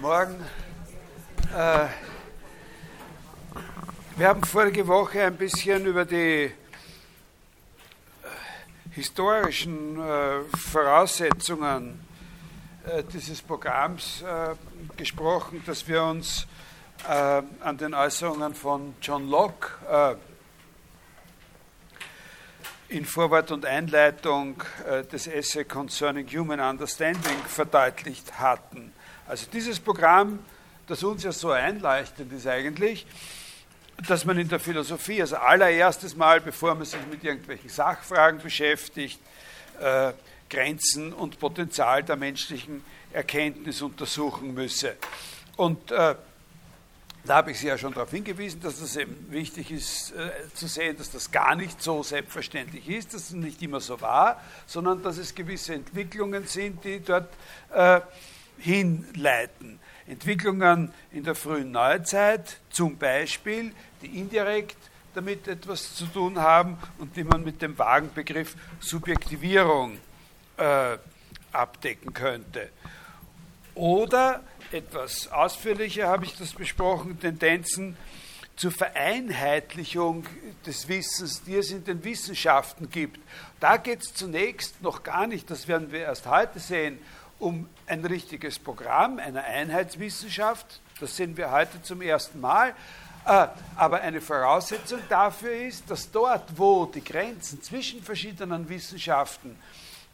Guten Morgen. Äh, wir haben vorige Woche ein bisschen über die äh, historischen äh, Voraussetzungen dieses Programms gesprochen, dass wir uns an den Äußerungen von John Locke in Vorwort und Einleitung des Essay Concerning Human Understanding verdeutlicht hatten. Also dieses Programm, das uns ja so einleuchtet, ist eigentlich, dass man in der Philosophie, also allererstes Mal, bevor man sich mit irgendwelchen Sachfragen beschäftigt, äh, Grenzen und Potenzial der menschlichen Erkenntnis untersuchen müsse. Und äh, da habe ich Sie ja schon darauf hingewiesen, dass es eben wichtig ist äh, zu sehen, dass das gar nicht so selbstverständlich ist, dass es nicht immer so war, sondern dass es gewisse Entwicklungen sind, die dort äh, hinleiten. Entwicklungen in der frühen Neuzeit, zum Beispiel, die indirekt damit etwas zu tun haben und die man mit dem vagen Begriff Subjektivierung äh, abdecken könnte. Oder etwas ausführlicher habe ich das besprochen, Tendenzen zur Vereinheitlichung des Wissens, die es in den Wissenschaften gibt. Da geht es zunächst noch gar nicht, das werden wir erst heute sehen, um ein richtiges Programm einer Einheitswissenschaft. Das sehen wir heute zum ersten Mal. Äh, aber eine Voraussetzung dafür ist, dass dort, wo die Grenzen zwischen verschiedenen Wissenschaften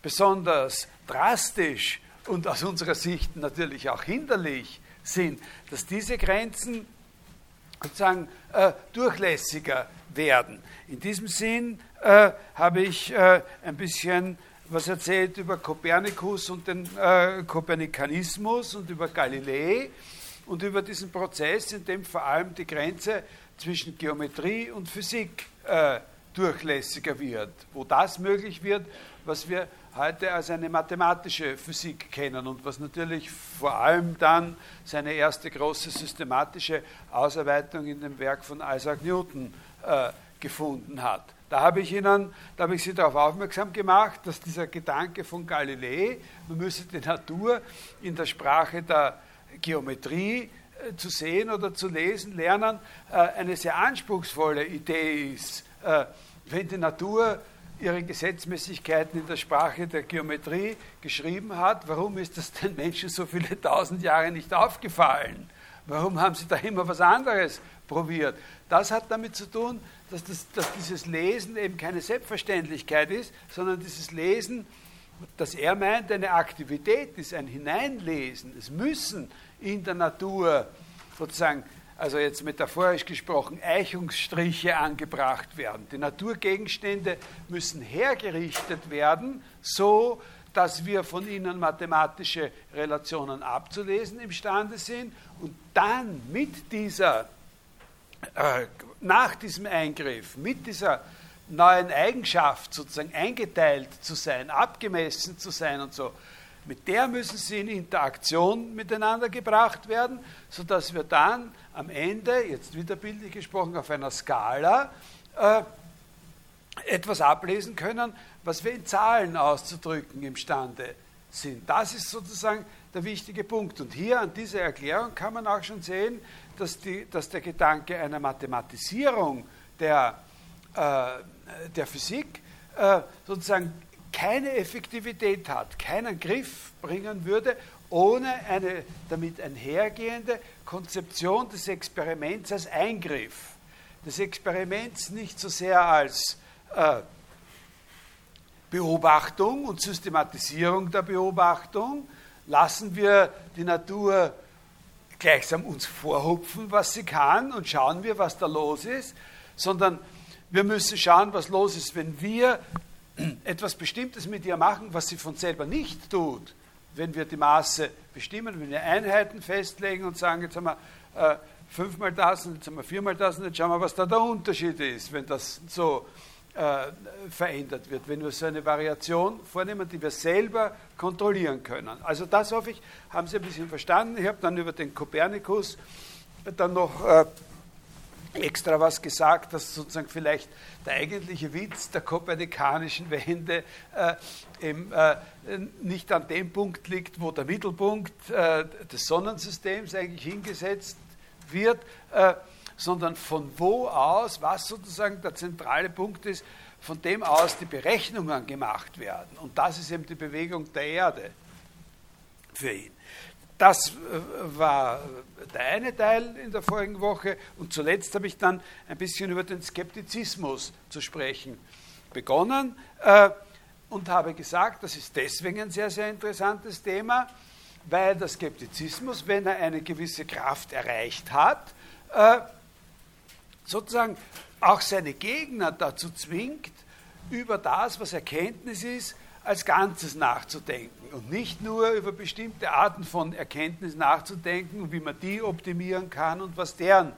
besonders drastisch und aus unserer Sicht natürlich auch hinderlich sind, dass diese Grenzen sozusagen äh, durchlässiger werden. In diesem Sinn äh, habe ich äh, ein bisschen was erzählt über Kopernikus und den äh, Kopernikanismus und über Galilei und über diesen Prozess, in dem vor allem die Grenze zwischen Geometrie und Physik äh, durchlässiger wird, wo das möglich wird, was wir heute als eine mathematische Physik kennen und was natürlich vor allem dann seine erste große systematische Ausarbeitung in dem Werk von Isaac Newton äh, gefunden hat. Da habe ich Ihnen, da habe ich Sie darauf aufmerksam gemacht, dass dieser Gedanke von Galilei, man müsse die Natur in der Sprache der Geometrie äh, zu sehen oder zu lesen lernen, äh, eine sehr anspruchsvolle Idee ist. Äh, wenn die Natur ihre Gesetzmäßigkeiten in der Sprache der Geometrie geschrieben hat, warum ist das den Menschen so viele tausend Jahre nicht aufgefallen? Warum haben sie da immer was anderes probiert? Das hat damit zu tun, dass, das, dass dieses Lesen eben keine Selbstverständlichkeit ist, sondern dieses Lesen, das er meint, eine Aktivität ist, ein Hineinlesen. Es müssen in der Natur sozusagen, also jetzt metaphorisch gesprochen, Eichungsstriche angebracht werden. Die Naturgegenstände müssen hergerichtet werden, so dass wir von ihnen mathematische Relationen abzulesen imstande sind und dann mit dieser nach diesem Eingriff, mit dieser neuen Eigenschaft sozusagen eingeteilt zu sein, abgemessen zu sein und so, mit der müssen sie in Interaktion miteinander gebracht werden, sodass wir dann am Ende, jetzt wieder bildlich gesprochen, auf einer Skala äh, etwas ablesen können, was wir in Zahlen auszudrücken imstande sind. Das ist sozusagen der wichtige Punkt. Und hier an dieser Erklärung kann man auch schon sehen, dass, die, dass der Gedanke einer Mathematisierung der, äh, der Physik äh, sozusagen keine Effektivität hat, keinen Griff bringen würde, ohne eine damit einhergehende Konzeption des Experiments als Eingriff. Des Experiments nicht so sehr als äh, Beobachtung und Systematisierung der Beobachtung, lassen wir die Natur gleichsam uns vorhupfen, was sie kann und schauen wir, was da los ist, sondern wir müssen schauen, was los ist, wenn wir etwas Bestimmtes mit ihr machen, was sie von selber nicht tut. Wenn wir die Maße bestimmen, wenn wir Einheiten festlegen und sagen, jetzt haben wir äh, fünfmal das und jetzt haben wir viermal das und jetzt schauen wir, was da der Unterschied ist, wenn das so äh, verändert wird, wenn wir so eine Variation vornehmen, die wir selber kontrollieren können. Also das hoffe ich, haben Sie ein bisschen verstanden. Ich habe dann über den Kopernikus dann noch äh, extra was gesagt, dass sozusagen vielleicht der eigentliche Witz der kopernikanischen Wende äh, eben, äh, nicht an dem Punkt liegt, wo der Mittelpunkt äh, des Sonnensystems eigentlich hingesetzt wird, äh, sondern von wo aus, was sozusagen der zentrale Punkt ist, von dem aus die Berechnungen gemacht werden. Und das ist eben die Bewegung der Erde für ihn. Das äh, war der eine Teil in der vorigen Woche. Und zuletzt habe ich dann ein bisschen über den Skeptizismus zu sprechen begonnen äh, und habe gesagt, das ist deswegen ein sehr, sehr interessantes Thema, weil der Skeptizismus, wenn er eine gewisse Kraft erreicht hat, äh, sozusagen auch seine Gegner dazu zwingt, über das, was Erkenntnis ist, als Ganzes nachzudenken und nicht nur über bestimmte Arten von Erkenntnis nachzudenken wie man die optimieren kann und was deren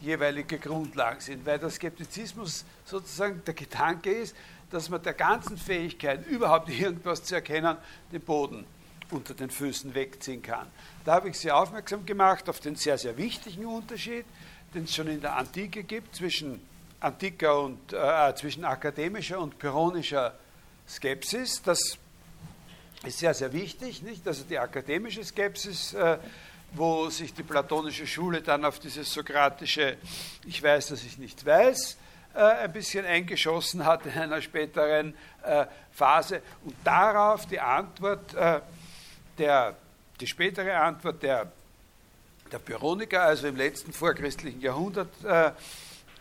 jeweilige Grundlagen sind, weil der Skeptizismus sozusagen der Gedanke ist, dass man der ganzen Fähigkeit, überhaupt irgendwas zu erkennen, den Boden unter den Füßen wegziehen kann. Da habe ich Sie aufmerksam gemacht auf den sehr, sehr wichtigen Unterschied, den es schon in der Antike gibt zwischen antiker und äh, zwischen akademischer und pyrrhonischer Skepsis. Das ist sehr, sehr wichtig, nicht? Also die akademische Skepsis, äh, wo sich die platonische Schule dann auf dieses sokratische Ich weiß, dass ich nichts weiß, äh, ein bisschen eingeschossen hat in einer späteren äh, Phase und darauf die Antwort äh, der, die spätere Antwort der, der Pyrrhoniker, also im letzten vorchristlichen Jahrhundert äh,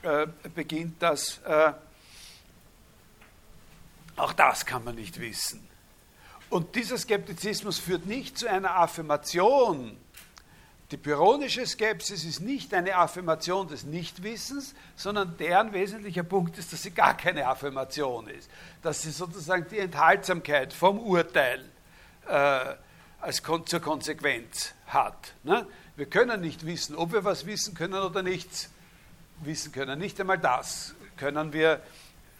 äh, beginnt das auch das kann man nicht wissen. Und dieser Skeptizismus führt nicht zu einer Affirmation. Die pyrrhonische Skepsis ist nicht eine Affirmation des Nichtwissens, sondern deren wesentlicher Punkt ist, dass sie gar keine Affirmation ist. Dass sie sozusagen die Enthaltsamkeit vom Urteil äh, als zur Konsequenz hat. Ne? Wir können nicht wissen, ob wir was wissen können oder nichts wissen können. Nicht einmal das können wir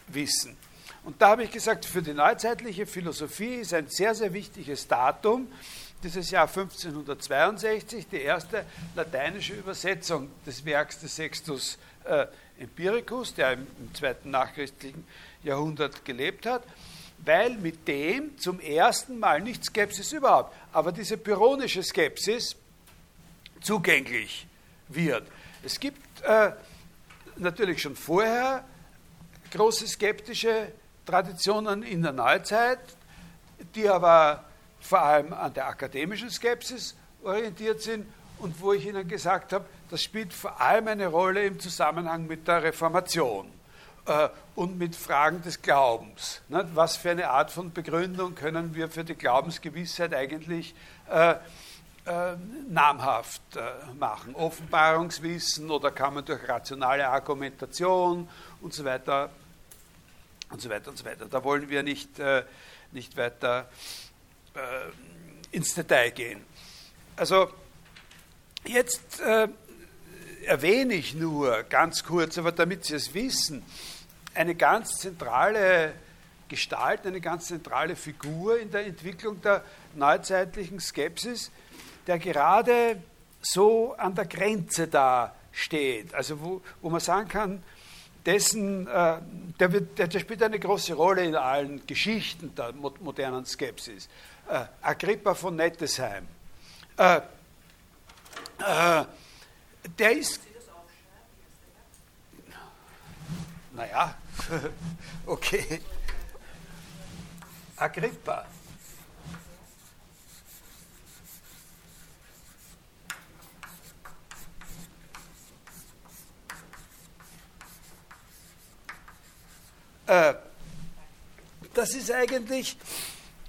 wissen. Und da habe ich gesagt, für die neuzeitliche Philosophie ist ein sehr, sehr wichtiges Datum dieses Jahr 1562, die erste lateinische Übersetzung des Werks des Sextus äh, Empiricus, der im, im zweiten nachchristlichen Jahrhundert gelebt hat, weil mit dem zum ersten Mal nicht Skepsis überhaupt, aber diese pyrrhonische Skepsis zugänglich wird. Es gibt äh, natürlich schon vorher große skeptische Traditionen in der Neuzeit, die aber vor allem an der akademischen Skepsis orientiert sind und wo ich Ihnen gesagt habe, das spielt vor allem eine Rolle im Zusammenhang mit der Reformation äh, und mit Fragen des Glaubens. Ne? Was für eine Art von Begründung können wir für die Glaubensgewissheit eigentlich äh, äh, namhaft äh, machen? Offenbarungswissen oder kann man durch rationale Argumentation und so weiter und so weiter und so weiter. Da wollen wir nicht, äh, nicht weiter äh, ins Detail gehen. Also jetzt äh, erwähne ich nur ganz kurz, aber damit Sie es wissen, eine ganz zentrale Gestalt, eine ganz zentrale Figur in der Entwicklung der neuzeitlichen Skepsis, der gerade so an der Grenze da steht, also wo, wo man sagen kann, dessen, äh, der, wird, der, spielt eine große Rolle in allen Geschichten der modernen Skepsis. Äh, Agrippa von Nettesheim. Äh, äh der ist. Naja, okay. Agrippa. Äh, das ist eigentlich,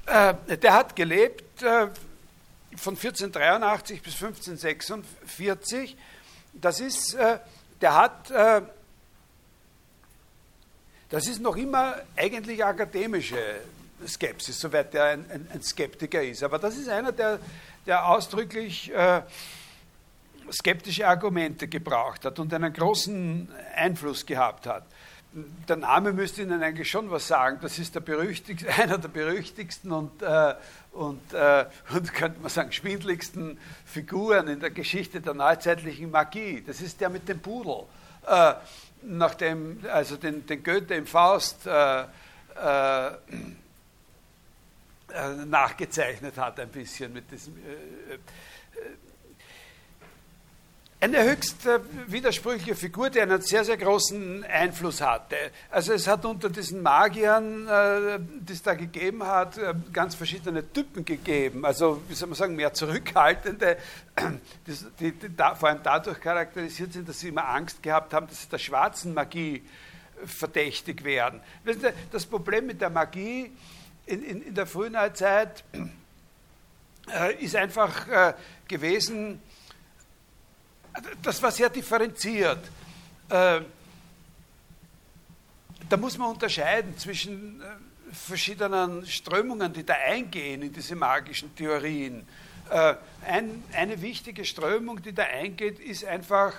äh, der hat gelebt äh, von 1483 bis 1546. Das ist, äh, der hat, äh, das ist noch immer eigentlich akademische Skepsis, soweit er ein, ein, ein Skeptiker ist. Aber das ist einer, der, der ausdrücklich skeptische Argumente gebraucht hat und einen großen Einfluss gehabt hat der Name müsste Ihnen eigentlich schon was sagen. Das ist der einer der berüchtigsten und, äh, und, äh, und, könnte man sagen, schwindligsten Figuren in der Geschichte der neuzeitlichen Magie. Das ist der mit dem Pudel. äh, nachdem, also den, den Goethe im Faust äh, äh, nachgezeichnet hat, ein bisschen mit diesem eine höchst äh, widersprüchliche Figur, die einen sehr, sehr großen Einfluss hatte. Also es hat unter diesen Magiern, äh, die es da gegeben hat, äh, ganz verschiedene Typen gegeben. Also, wie soll man sagen, mehr zurückhaltende, die, die, die da, vor allem dadurch charakterisiert sind, dass sie immer Angst gehabt haben, dass sie der schwarzen Magie verdächtig werden. Das Problem mit der Magie in, in, in der frühen Zeit ist einfach gewesen, das war sehr differenziert. Äh, da muss man unterscheiden zwischen äh, verschiedenen Strömungen, die da eingehen in diese magischen Theorien. Äh, eine wichtige Strömung, die da eingeht, ist einfach,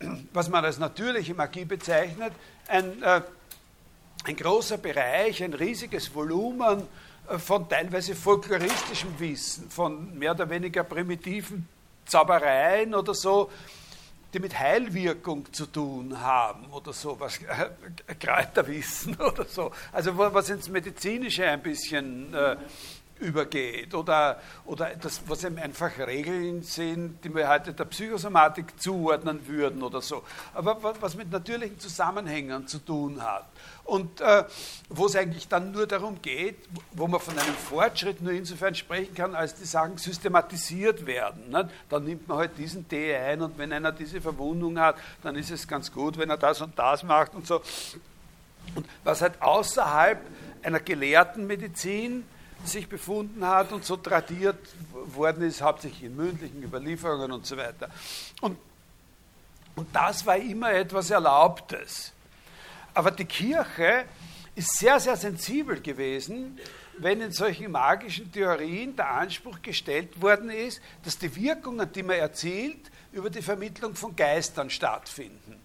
was man als natürliche Magie bezeichnet, ein, ein großer Bereich, ein riesiges Volumen von teilweise folkloristischem Wissen, von mehr oder weniger primitiven Zaubereien oder so, die mit Heilwirkung zu tun haben oder so, was äh, Kräuterwissen oder so. Also was ins Medizinische ein bisschen äh, übergeht oder, oder das, was eben einfach Regeln sind, die wir heute der Psychosomatik zuordnen würden oder so. Aber was mit natürlichen Zusammenhängen zu tun hat. Und äh, wo es eigentlich dann nur darum geht, wo man von einem Fortschritt nur insofern sprechen kann, als die Sachen systematisiert werden. Ne? Dann nimmt man halt diesen Tee ein und wenn einer diese Verwundung hat, dann ist es ganz gut, wenn er das und das macht und so. Und was halt außerhalb einer gelehrten Medizin sich befunden hat und so tradiert worden ist, hauptsächlich in mündlichen Überlieferungen und so weiter. Und, und das war immer etwas Erlaubtes. Aber die Kirche ist sehr, sehr sensibel gewesen, wenn in solchen magischen Theorien der Anspruch gestellt worden ist, dass die Wirkungen, die man erzielt, über die Vermittlung von Geistern stattfinden.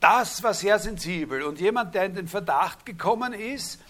Das war sehr sensibel. Und jemand, der in den Verdacht gekommen ist,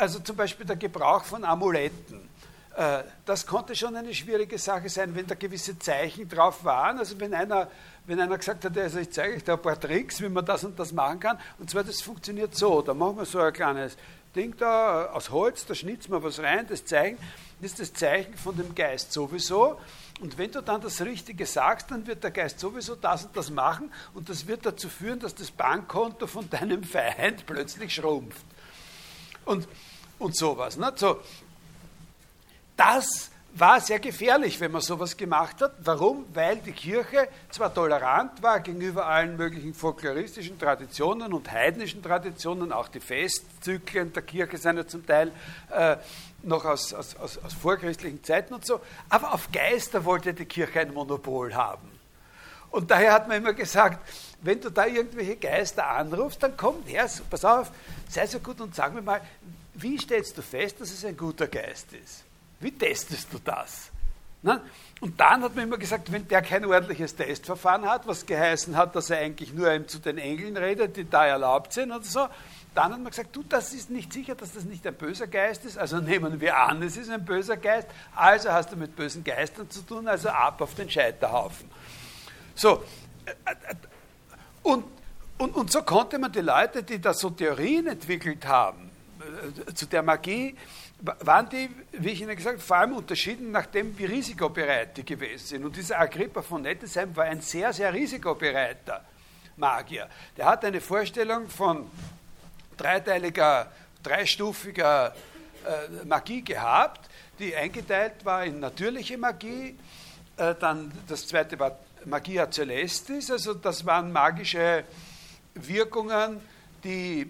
also zum Beispiel der Gebrauch von Amuletten. Äh, das konnte schon eine schwierige Sache sein, wenn da gewisse Zeichen drauf waren. Also wenn einer, wenn einer gesagt hat, also ich zeige euch da ein paar Tricks, wie man das und das machen kann. Und zwar, das funktioniert so. Da machen wir so ein kleines Ding da aus Holz, da schnitzen wir was rein, das Zeichen, ist das Zeichen von dem Geist sowieso. Und wenn du dann das Richtige sagst, dann wird der Geist sowieso das und das machen und das wird dazu führen, dass das Bankkonto von deinem Feind plötzlich schrumpft. Und und sowas. Ne? So, das war sehr gefährlich, wenn man sowas gemacht hat. Warum? Weil die Kirche zwar tolerant war gegenüber allen möglichen folkloristischen Traditionen und heidnischen Traditionen, auch die Festzyklen der Kirche sind ja zum Teil äh, noch aus, aus, aus, aus vorchristlichen Zeiten und so, aber auf Geister wollte die Kirche ein Monopol haben. Und daher hat man immer gesagt, wenn du da irgendwelche Geister anrufst, dann komm her, pass auf, sei so gut und sag mir mal, wie stellst du fest, dass es ein guter Geist ist? Wie testest du das? Na? Und dann hat man immer gesagt, wenn der kein ordentliches Testverfahren hat, was geheißen hat, dass er eigentlich nur zu den Engeln redet, die da erlaubt sind oder so, dann hat man gesagt, du, das ist nicht sicher, dass das nicht ein böser Geist ist, also nehmen wir an, es ist ein böser Geist, also hast du mit bösen Geistern zu tun, also ab auf den Scheiterhaufen. So, äh, äh, und, und, und so konnte man die Leute, die da so Theorien entwickelt haben, zu der Magie waren die, wie ich Ihnen gesagt habe, vor allem unterschieden nach dem, wie risikobereit die gewesen sind. Und dieser Agrippa von Nettesheim war ein sehr, sehr risikobereiter Magier. Der hat eine Vorstellung von dreiteiliger, dreistufiger äh, Magie gehabt, die eingeteilt war in natürliche Magie, äh, dann das zweite war Magia Celestis, also das waren magische Wirkungen, die äh,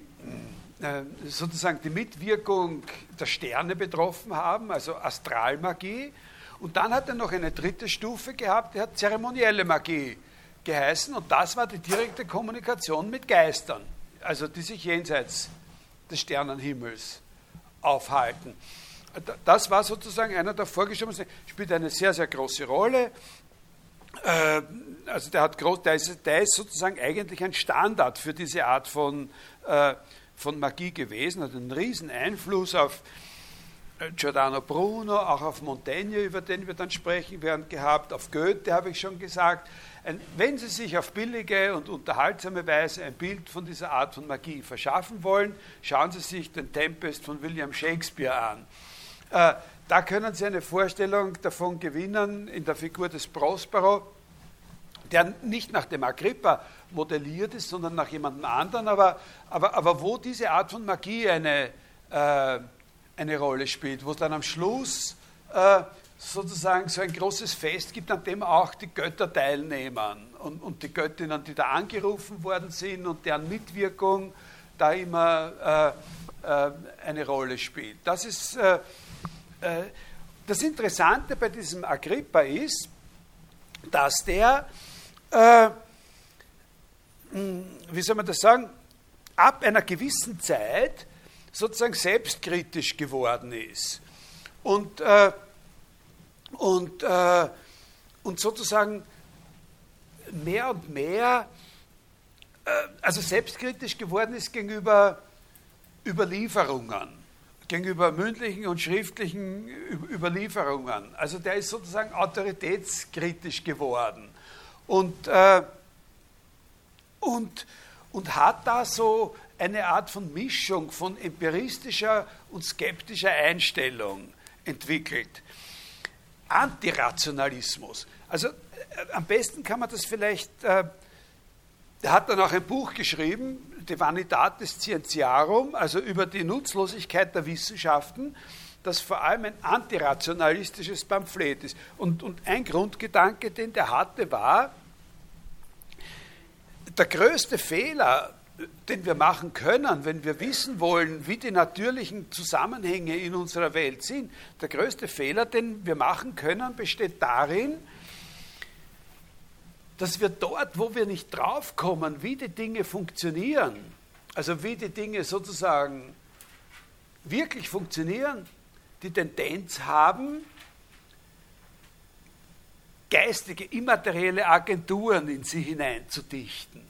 sozusagen die Mitwirkung der Sterne betroffen haben, also Astralmagie. Und dann hat er noch eine dritte Stufe gehabt, die hat zeremonielle Magie geheißen. Und das war die direkte Kommunikation mit Geistern, also die sich jenseits des Sternenhimmels aufhalten. Das war sozusagen einer der vorgeschobenen, spielt eine sehr, sehr große Rolle. Äh, also der, hat groß, der, ist, der ist sozusagen eigentlich ein Standard für diese Art von äh, von Magie gewesen, hat einen riesen Einfluss auf Giordano Bruno, auch auf Montaigne, über den wir dann sprechen werden, gehabt, auf Goethe habe ich schon gesagt. Wenn Sie sich auf billige und unterhaltsame Weise ein Bild von dieser Art von Magie verschaffen wollen, schauen Sie sich den Tempest von William Shakespeare an. Äh, da können Sie eine Vorstellung davon gewinnen in der Figur des Prospero, der nicht nach dem Agrippa modelliert ist, sondern nach jemandem anderen, aber, aber, aber wo diese Art von Magie eine, äh, eine Rolle spielt, wo es dann am Schluss äh, sozusagen so ein großes Fest gibt, an dem auch die Götter teilnehmen und, und die Göttinnen, die da angerufen worden sind und deren Mitwirkung da immer äh, äh eine Rolle spielt. Das ist äh, äh, das Interessante bei diesem Agrippa ist, dass der, wie soll man das sagen, ab einer gewissen Zeit sozusagen selbstkritisch geworden ist. Und, äh, und, äh, und sozusagen mehr und mehr, äh, also selbstkritisch geworden ist gegenüber Überlieferungen gegenüber mündlichen und schriftlichen Überlieferungen. Also der ist sozusagen autoritätskritisch geworden und, äh, und, und hat da so eine Art von Mischung von empiristischer und skeptischer Einstellung entwickelt. Antirationalismus. Also äh, am besten kann man das vielleicht, äh, er hat dann auch ein Buch geschrieben, De Vanitatis Scientiarum, also über die Nutzlosigkeit der Wissenschaften, das vor allem ein antirationalistisches Pamphlet ist. Und, und ein Grundgedanke, den der hatte, war, der größte Fehler, den wir machen können, wenn wir wissen wollen, wie die natürlichen Zusammenhänge in unserer Welt sind, der größte Fehler, den wir machen können, besteht darin, dass wir dort, wo wir nicht draufkommen, wie die Dinge funktionieren, also wie die Dinge sozusagen wirklich funktionieren, die Tendenz haben, geistige, immaterielle Agenturen in sie hineinzudichten.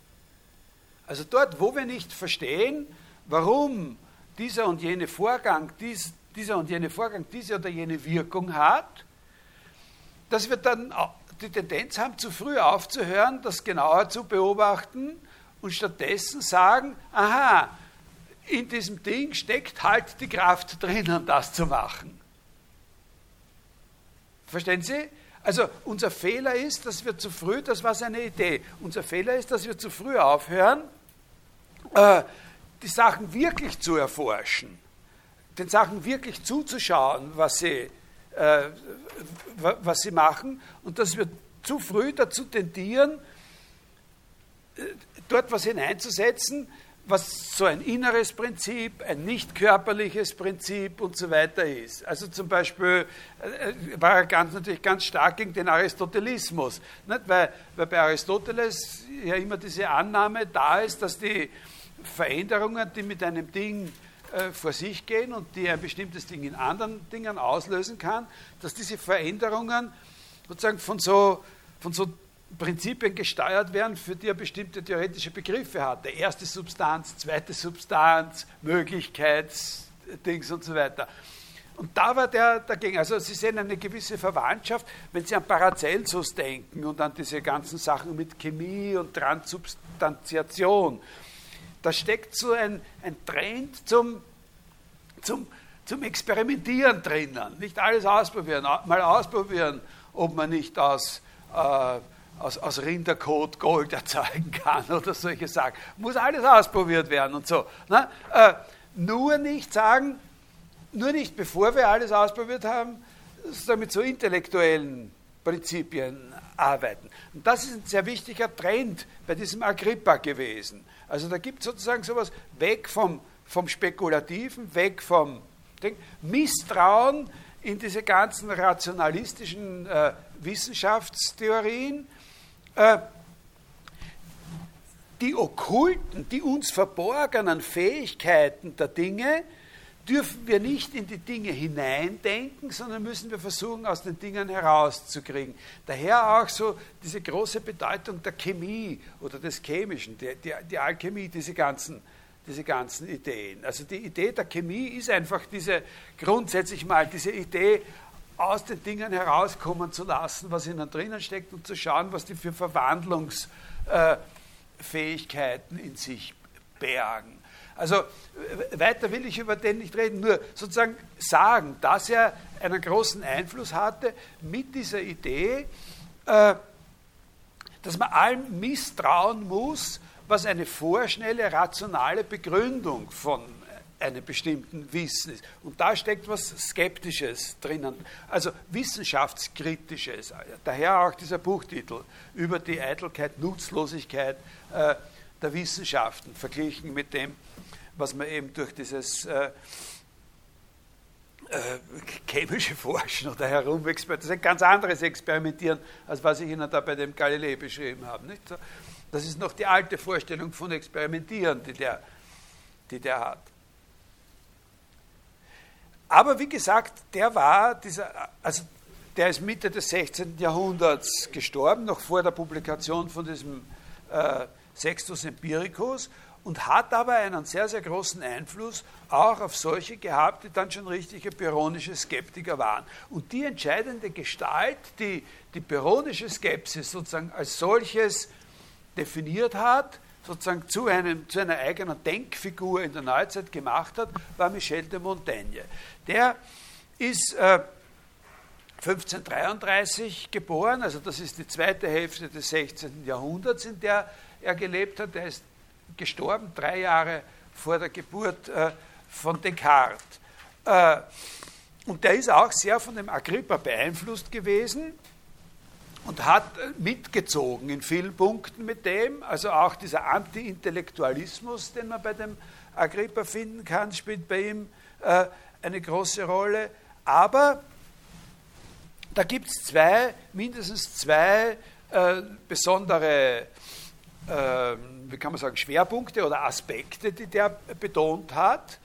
Also dort, wo wir nicht verstehen, warum dieser und jene Vorgang, dies, dieser und jene Vorgang diese oder jene Wirkung hat, dass wir dann die Tendenz haben, zu früh aufzuhören, das genauer zu beobachten und stattdessen sagen, aha, in diesem Ding steckt halt die Kraft drinnen, das zu machen. Verstehen Sie? Also unser Fehler ist, dass wir zu früh, das war seine Idee, unser Fehler ist, dass wir zu früh aufhören, äh, die Sachen wirklich zu erforschen, den Sachen wirklich zuzuschauen, was sie äh, was sie machen und dass wir zu früh dazu tendieren, äh, dort was hineinzusetzen, was so ein inneres Prinzip, ein nicht körperliches Prinzip und so weiter ist. Also zum Beispiel äh, war er ganz, natürlich ganz stark gegen den Aristotelismus, nicht? Weil, weil bei Aristoteles ja immer diese Annahme da ist, dass die Veränderungen, die mit einem Ding äh, vor sich gehen und die ein bestimmtes Ding in anderen Dingen auslösen kann, dass diese Veränderungen sozusagen von so, von so Prinzipien gesteuert werden, für die er bestimmte theoretische Begriffe hat. Der erste Substanz, zweite Substanz, Möglichkeitsdings und so weiter. Und da war der dagegen. Also Sie sehen eine gewisse Verwandtschaft, wenn Sie an Paracelsus denken und an diese ganzen Sachen mit Chemie und Transubstantiation da steckt so ein, ein Trend zum, zum, zum Experimentieren drinnen. Nicht alles ausprobieren, mal ausprobieren, ob man nicht aus, äh, aus, aus Rinderkot Gold erzeugen kann oder solche Sachen. Muss alles ausprobiert werden und so. Ne? Äh, nur nicht sagen, nur nicht bevor wir alles ausprobiert haben, mit so intellektuellen Prinzipien arbeiten. Und das ist ein sehr wichtiger Trend bei diesem Agrippa gewesen. Also da gibt es sozusagen sowas weg vom, vom Spekulativen, weg vom Ding, Misstrauen in diese ganzen rationalistischen äh, Wissenschaftstheorien. Äh, die okkulten, die uns verborgenen Fähigkeiten der Dinge dürfen wir nicht in die Dinge hineindenken, sondern müssen wir versuchen, aus den Dingen herauszukriegen. Daher auch so diese große Bedeutung der Chemie oder des Chemischen, die, die, die Alchemie, diese ganzen diese ganzen Ideen. Also die Idee der Chemie ist einfach diese, grundsätzlich mal diese Idee, aus den Dingen herauskommen zu lassen, was ihnen drinnen steckt und zu schauen, was die für Verwandlungsfähigkeiten in sich bergen. Also weiter will ich über den nicht reden, nur sozusagen sagen, dass er einen großen Einfluss hatte mit dieser Idee, äh, dass man allem misstrauen muss, was eine vorschnelle, rationale Begründung von einem bestimmten Wissen ist. Und da steckt was Skeptisches drinnen, also Wissenschaftskritisches. Daher auch dieser Buchtitel über die Eitelkeit, Nutzlosigkeit äh, der Wissenschaften, verglichen mit dem, was man eben durch dieses äh, äh, chemische Forschen oder Herumexperimentieren, das ist ein ganz anderes Experimentieren, als was ich Ihnen da bei dem Galilei beschrieben habe. Nicht? Das ist noch die alte Vorstellung von Experimentieren, die der, die der hat. Aber wie gesagt, der war dieser, also der ist Mitte des 16. Jahrhunderts gestorben, noch vor der Publikation von diesem äh, Sextus Empiricus und hat aber einen sehr, sehr großen Einfluss auch auf solche gehabt, die dann schon richtige pyrrhonische Skeptiker waren. Und die entscheidende Gestalt, die die pyrrhonische Skepsis sozusagen als solches definiert hat, sozusagen zu, einem, zu einer eigenen Denkfigur in der Neuzeit gemacht hat, war Michel de Montaigne. Der ist äh, 1533 geboren, also das ist die zweite Hälfte des 16. Jahrhunderts, in der er gelebt hat. Er ist gestorben drei Jahre vor der Geburt äh, von Descartes. Äh, und der ist auch sehr von dem Agrippa beeinflusst gewesen und hat mitgezogen in vielen Punkten mit dem. Also auch dieser Anti-Intellektualismus, den man bei dem Agrippa finden kann, spielt bei ihm äh, eine große Rolle. Aber da gibt es zwei, mindestens zwei äh, besondere, äh, wie kann man sagen, Schwerpunkte oder Aspekte, die der betont hat,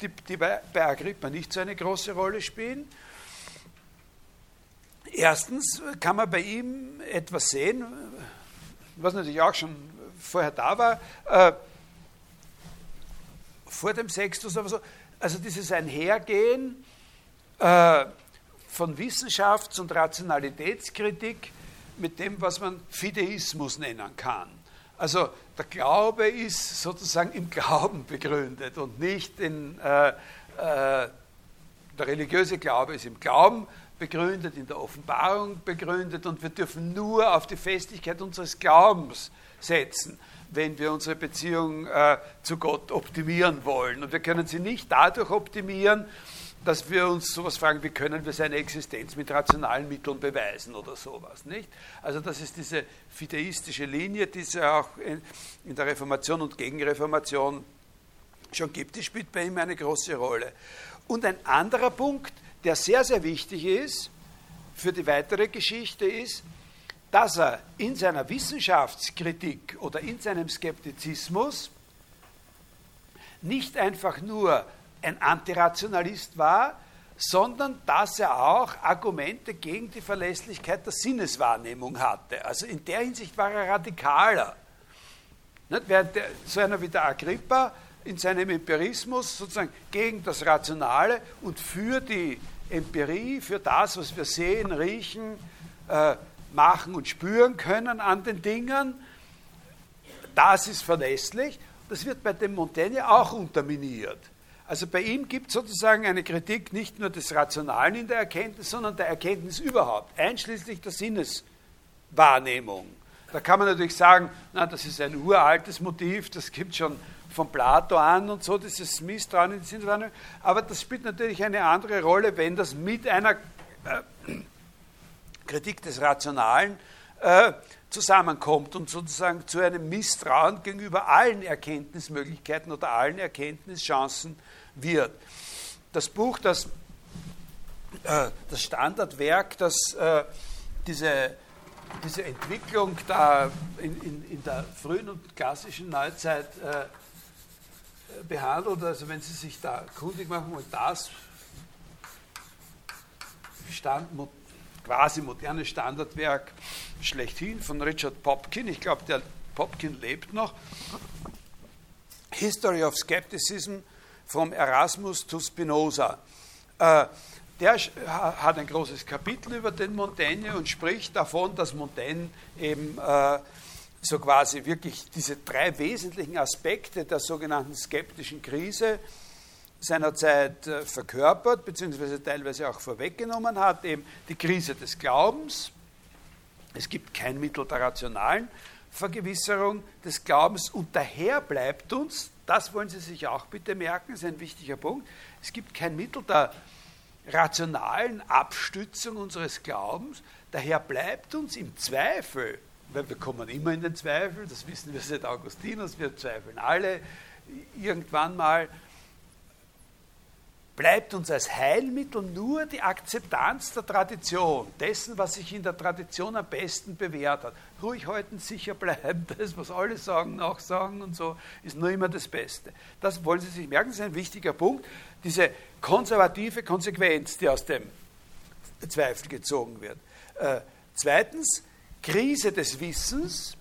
die, die bei, bei Agrippa nicht so eine große Rolle spielen. Erstens kann man bei ihm etwas sehen, was natürlich auch schon vorher da war, äh, vor dem Sextus, aber so, also dieses Einhergehen äh, von Wissenschafts- und Rationalitätskritik mit dem, was man Fideismus nennen kann. Also der Glaube ist sozusagen im Glauben begründet und nicht in, äh, äh, der religiöse Glaube ist im Glauben begründet, in der Offenbarung begründet und wir dürfen nur auf die Festigkeit unseres Glaubens setzen, wenn wir unsere Beziehung äh, zu Gott optimieren wollen. Und wir können sie nicht dadurch optimieren, dass wir uns sowas fragen, wie können wir seine Existenz mit rationalen Mitteln beweisen oder sowas, nicht? Also das ist diese fideistische Linie, die es ja auch in, in der Reformation und Gegenreformation schon gibt, die spielt bei ihm eine große Rolle. Und ein anderer Punkt, der sehr, sehr wichtig ist für die weitere Geschichte, ist, dass er in seiner Wissenschaftskritik oder in seinem Skeptizismus nicht einfach nur ein Antirationalist war, sondern dass er auch Argumente gegen die Verlässlichkeit der Sinneswahrnehmung hatte. Also in der Hinsicht war er radikaler. Nicht? Während der, so einer wie der Agrippa in seinem Empirismus sozusagen gegen das Rationale und für die Empirie, für das, was wir sehen, riechen, äh, machen und spüren können an den Dingen, das ist verlässlich. Das wird bei dem Montaigne auch unterminiert. Also bei ihm gibt es sozusagen eine Kritik nicht nur des Rationalen in der Erkenntnis, sondern der Erkenntnis überhaupt, einschließlich der Sinneswahrnehmung. Da kann man natürlich sagen, na, das ist ein uraltes Motiv, das gibt schon von Plato an und so, dieses Misstrauen in die Sinneswahrnehmung. Aber das spielt natürlich eine andere Rolle, wenn das mit einer äh, Kritik des Rationalen äh, zusammenkommt und sozusagen zu einem Misstrauen gegenüber allen Erkenntnismöglichkeiten oder allen Erkenntnischancen wird. Das Buch, das, äh, das Standardwerk, das äh, diese, diese Entwicklung da in, in, in der frühen und klassischen Neuzeit äh, behandelt, also wenn Sie sich da kundig machen und das Stand, quasi moderne Standardwerk schlechthin von Richard Popkin, ich glaube, der Popkin lebt noch, History of Skepticism from Erasmus to Spinoza. Äh, der hat ein großes Kapitel über den Montaigne und spricht davon, dass Montaigne eben äh, so quasi wirklich diese drei wesentlichen Aspekte der sogenannten skeptischen Krise seiner Zeit äh, verkörpert, beziehungsweise teilweise auch vorweggenommen hat, eben die Krise des Glaubens. Es gibt kein Mittel der rationalen Vergewisserung des Glaubens und daher bleibt uns, das wollen Sie sich auch bitte merken, ist ein wichtiger Punkt, es gibt kein Mittel der rationalen Abstützung unseres Glaubens, daher bleibt uns im Zweifel, weil wir kommen immer in den Zweifel, das wissen wir seit Augustinus, wir zweifeln alle irgendwann mal, bleibt uns als Heilmittel nur die Akzeptanz der Tradition, dessen, was sich in der Tradition am besten bewährt hat. Ruhig halten, sicher bleiben, das, was alle sagen, nachsagen und so, ist nur immer das Beste. Das wollen Sie sich merken, das ist ein wichtiger Punkt. Diese konservative Konsequenz, die aus dem Zweifel gezogen wird. Äh, zweitens, Krise des Wissens.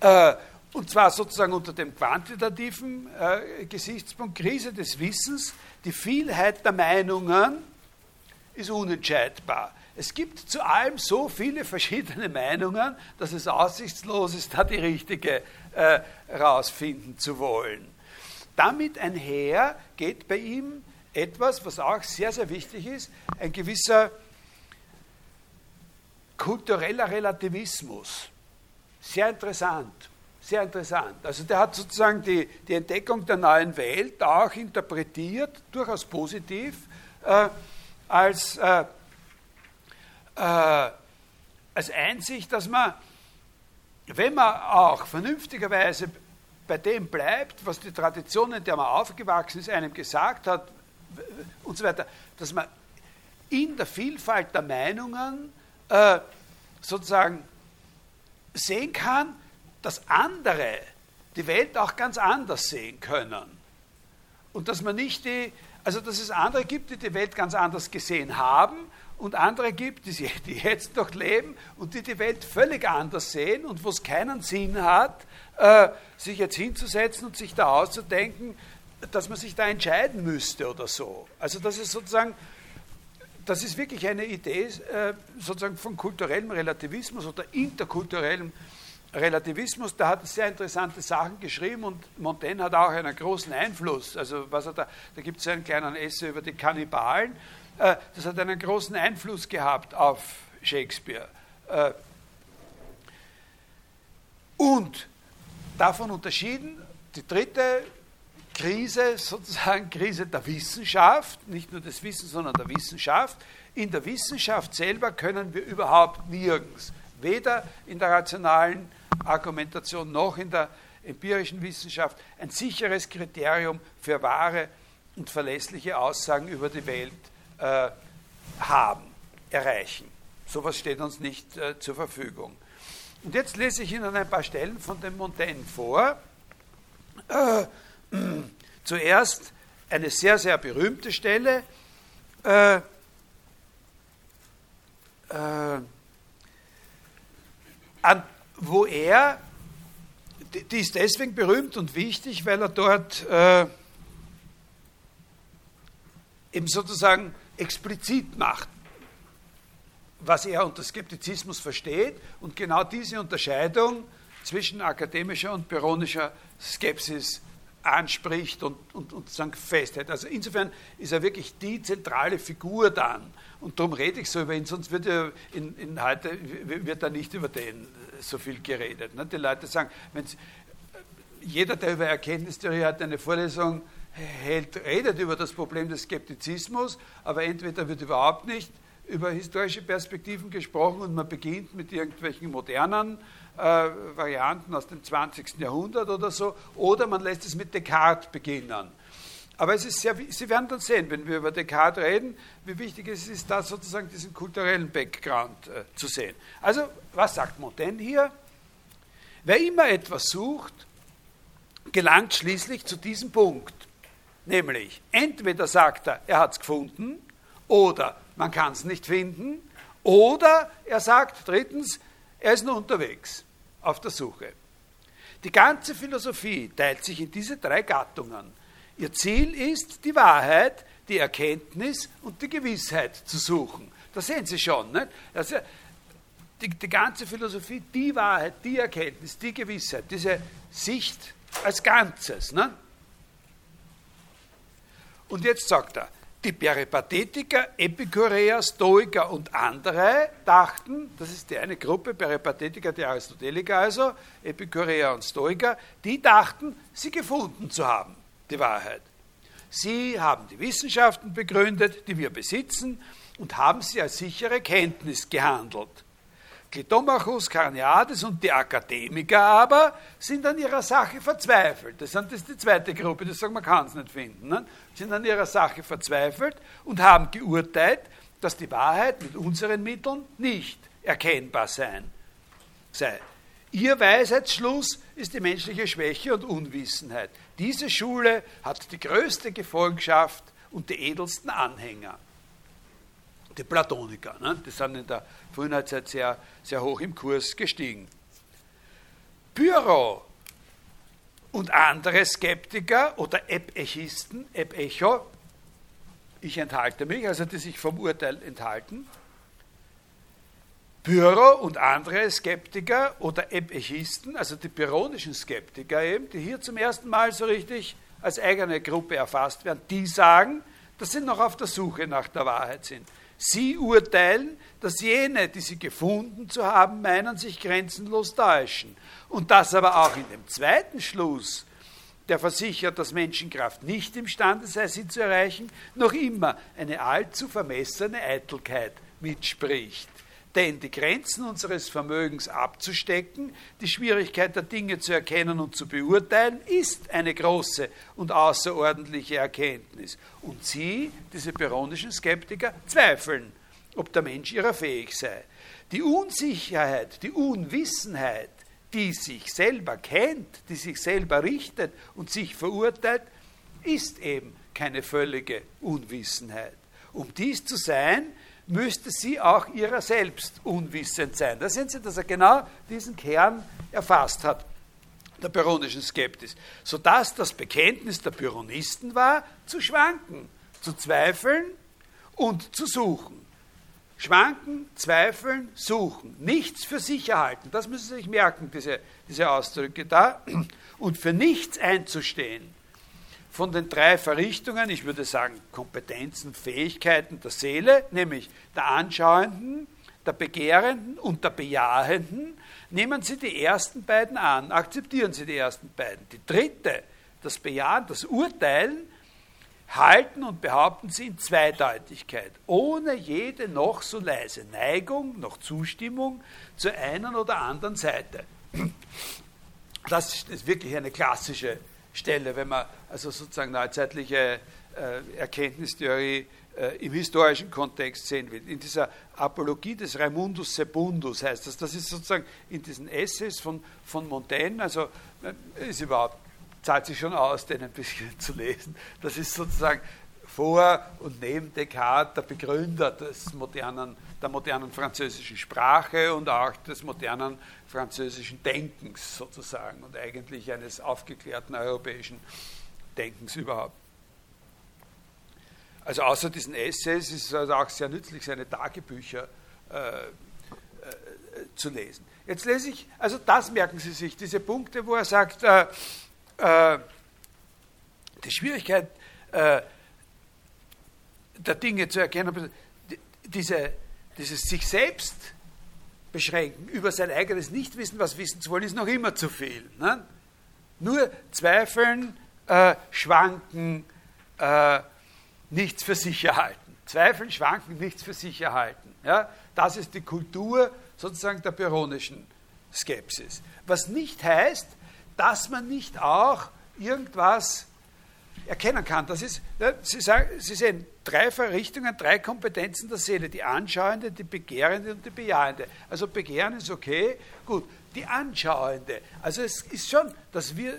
Äh, und zwar sozusagen unter dem quantitativen äh, Gesichtspunkt Krise des Wissens. Die Vielheit der Meinungen ist unentscheidbar. Es gibt zu allem so viele verschiedene Meinungen, dass es aussichtslos ist, da die richtige äh, rausfinden zu wollen. Damit einher geht bei ihm etwas, was auch sehr, sehr wichtig ist, ein gewisser kultureller Relativismus. Sehr interessant. Sehr interessant. Also der hat sozusagen die, die Entdeckung der neuen Welt auch interpretiert, durchaus positiv, äh, als, äh, äh, als Einsicht, dass man, wenn man auch vernünftigerweise bei dem bleibt, was die Tradition, in der man aufgewachsen ist, einem gesagt hat und so weiter, dass man in der Vielfalt der Meinungen äh, sozusagen sehen kann, dass andere die Welt auch ganz anders sehen können. Und dass man nicht die, also dass es andere gibt, die die Welt ganz anders gesehen haben und andere gibt, die, die jetzt noch leben und die die Welt völlig anders sehen und wo es keinen Sinn hat, äh, sich jetzt hinzusetzen und sich da auszudenken, dass man sich da entscheiden müsste oder so. Also das ist sozusagen, das ist wirklich eine Idee äh, sozusagen von kulturellem Relativismus oder interkulturellem Relativismus, da hat er sehr interessante Sachen geschrieben und Montaigne hat auch einen großen Einfluss. Also was er da, da gibt es einen kleinen Essay über die Kannibalen, äh, das hat einen großen Einfluss gehabt auf Shakespeare. Äh, und davon unterschieden, die dritte Krise, sozusagen Krise der Wissenschaft, nicht nur des Wissens, sondern der Wissenschaft. In der Wissenschaft selber können wir überhaupt nirgends, weder in der rationalen Argumentation noch in der empirischen Wissenschaft ein sicheres Kriterium für wahre und verlässliche Aussagen über die Welt äh, haben, erreichen. Sowas steht uns nicht äh, zur Verfügung. Und jetzt lese ich Ihnen ein paar Stellen von dem Montaigne vor. Äh, zuerst eine sehr, sehr berühmte Stelle. Äh, äh, an wo er, die ist deswegen berühmt und wichtig, weil er dort äh, eben sozusagen explizit macht, was er unter Skeptizismus versteht. Und genau diese Unterscheidung zwischen akademischer und pyrrhonischer Skepsis anspricht und, und, und sagen festhält. Also insofern ist er wirklich die zentrale Figur dann. Und darum rede ich so über ihn, sonst wird er in, in heute wird er nicht über den so viel geredet. Ne? Die Leute sagen, wenn jeder, der über Erkenntnistheorie hat, eine Vorlesung hält, redet über das Problem des Skeptizismus, aber entweder wird überhaupt nicht über historische Perspektiven gesprochen und man beginnt mit irgendwelchen modernen äh, Varianten aus dem 20. Jahrhundert oder so, oder man lässt es mit Descartes beginnen. Aber es ist sehr, Sie werden dann sehen, wenn wir über Descartes reden, wie wichtig es ist, da sozusagen diesen kulturellen Background äh, zu sehen. Also, was sagt Montaigne hier? Wer immer etwas sucht, gelangt schließlich zu diesem Punkt. Nämlich, entweder sagt er, er hat es gefunden, oder man kann es nicht finden, oder er sagt drittens, er ist nur unterwegs auf der Suche. Die ganze Philosophie teilt sich in diese drei Gattungen. Ihr Ziel ist, die Wahrheit, die Erkenntnis und die Gewissheit zu suchen. Das sehen Sie schon. Nicht? Also die, die ganze Philosophie, die Wahrheit, die Erkenntnis, die Gewissheit, diese Sicht als Ganzes. Ne? Und jetzt sagt er, die Peripathetiker, Epikureer, Stoiker und andere dachten, das ist die eine Gruppe, Peripathetiker, die Aristoteliker also, Epikureer und Stoiker, die dachten, sie gefunden zu haben, die Wahrheit. Sie haben die Wissenschaften begründet, die wir besitzen, und haben sie als sichere Kenntnis gehandelt. Clitomachus, Carneades und die Akademiker aber sind an ihrer Sache verzweifelt. Das, ist die zweite Gruppe, die sagen, man kann es nicht finden. Ne? Sind an ihrer Sache verzweifelt und haben geurteilt, dass die Wahrheit mit unseren Mitteln nicht erkennbar sein sei. Ihr Weisheitsschluss ist die menschliche Schwäche und Unwissenheit. Diese Schule hat die größte Gefolgschaft und die edelsten Anhänger die Platoniker. Ne? Die sind in der Frühzeit sehr, sehr hoch im Kurs gestiegen. Pyro und andere Skeptiker oder Epechisten, Epecho, ich enthalte mich, also die sich vom Urteil enthalten, Pyro und andere Skeptiker oder Epechisten, also die pyrrhonischen Skeptiker eben, die hier zum ersten Mal so richtig als eigene Gruppe erfasst werden, die sagen, dass sie noch auf der Suche nach der Wahrheit sind. Sie urteilen, dass jene, die sie gefunden zu haben, meinen, sich grenzenlos täuschen. Und dass aber auch in dem zweiten Schluss, der versichert, dass Menschenkraft nicht imstande sei, sie zu erreichen, noch immer eine allzu vermessene Eitelkeit mitspricht. Denn die Grenzen unseres Vermögens abzustecken, die Schwierigkeit der Dinge zu erkennen und zu beurteilen, ist eine große und außerordentliche Erkenntnis. Und Sie, diese peronischen Skeptiker, zweifeln, ob der Mensch ihrer fähig sei. Die Unsicherheit, die Unwissenheit, die sich selber kennt, die sich selber richtet und sich verurteilt, ist eben keine völlige Unwissenheit. Um dies zu sein, müsste sie auch ihrer selbst unwissend sein. Da sehen Sie, dass er genau diesen Kern erfasst hat, der pyrrhonischen Skeptis. Sodass das Bekenntnis der Pyrrhonisten war, zu schwanken, zu zweifeln und zu suchen. Schwanken, zweifeln, suchen. Nichts für sich erhalten. Das müssen Sie sich merken, diese, diese Ausdrücke da. Und für nichts einzustehen von den drei Verrichtungen, ich würde sagen Kompetenzen, Fähigkeiten der Seele, nämlich der Anschauenden, der Begehrenden und der Bejahenden, nehmen Sie die ersten beiden an, akzeptieren Sie die ersten beiden. Die dritte, das Bejahen, das Urteilen, halten und behaupten Sie in Zweideutigkeit, ohne jede noch so leise Neigung, noch Zustimmung zur einen oder anderen Seite. Das ist wirklich eine klassische Stelle, wenn man also sozusagen neuzeitliche äh, Erkenntnistheorie äh, im historischen Kontext sehen will. In dieser Apologie des Raimundus Sebundus heißt das, das ist sozusagen in diesen Essays von, von Montaigne, also äh, ist überhaupt, zahlt sich schon aus, den ein bisschen zu lesen. Das ist sozusagen vor und neben Descartes der Begründer des modernen, der modernen französischen Sprache und auch des modernen französischen Denkens sozusagen und eigentlich eines aufgeklärten europäischen Denkens überhaupt. Also außer diesen Essays ist es also auch sehr nützlich, seine Tagebücher äh, äh, zu lesen. Jetzt lese ich, also das merken Sie sich, diese Punkte, wo er sagt, äh, äh die Schwierigkeit äh, der Dinge zu erkennen, diese, dieses sich selbst beschränken über sein eigenes Nichtwissen, was wissen zu wollen, ist noch immer zu viel. Ne? Nur zweifeln, äh, schwanken, äh, nichts für sich erhalten. Zweifeln, schwanken, nichts für sich erhalten. Ja? Das ist die Kultur sozusagen der pyrrhonischen Skepsis. Was nicht heißt, dass man nicht auch irgendwas erkennen kann. Das ist, Sie, sagen, Sie sehen, drei Verrichtungen, drei Kompetenzen der Seele, die Anschauende, die Begehrende und die Bejahende. Also Begehren ist okay, gut. Die Anschauende, also es ist schon, dass wir,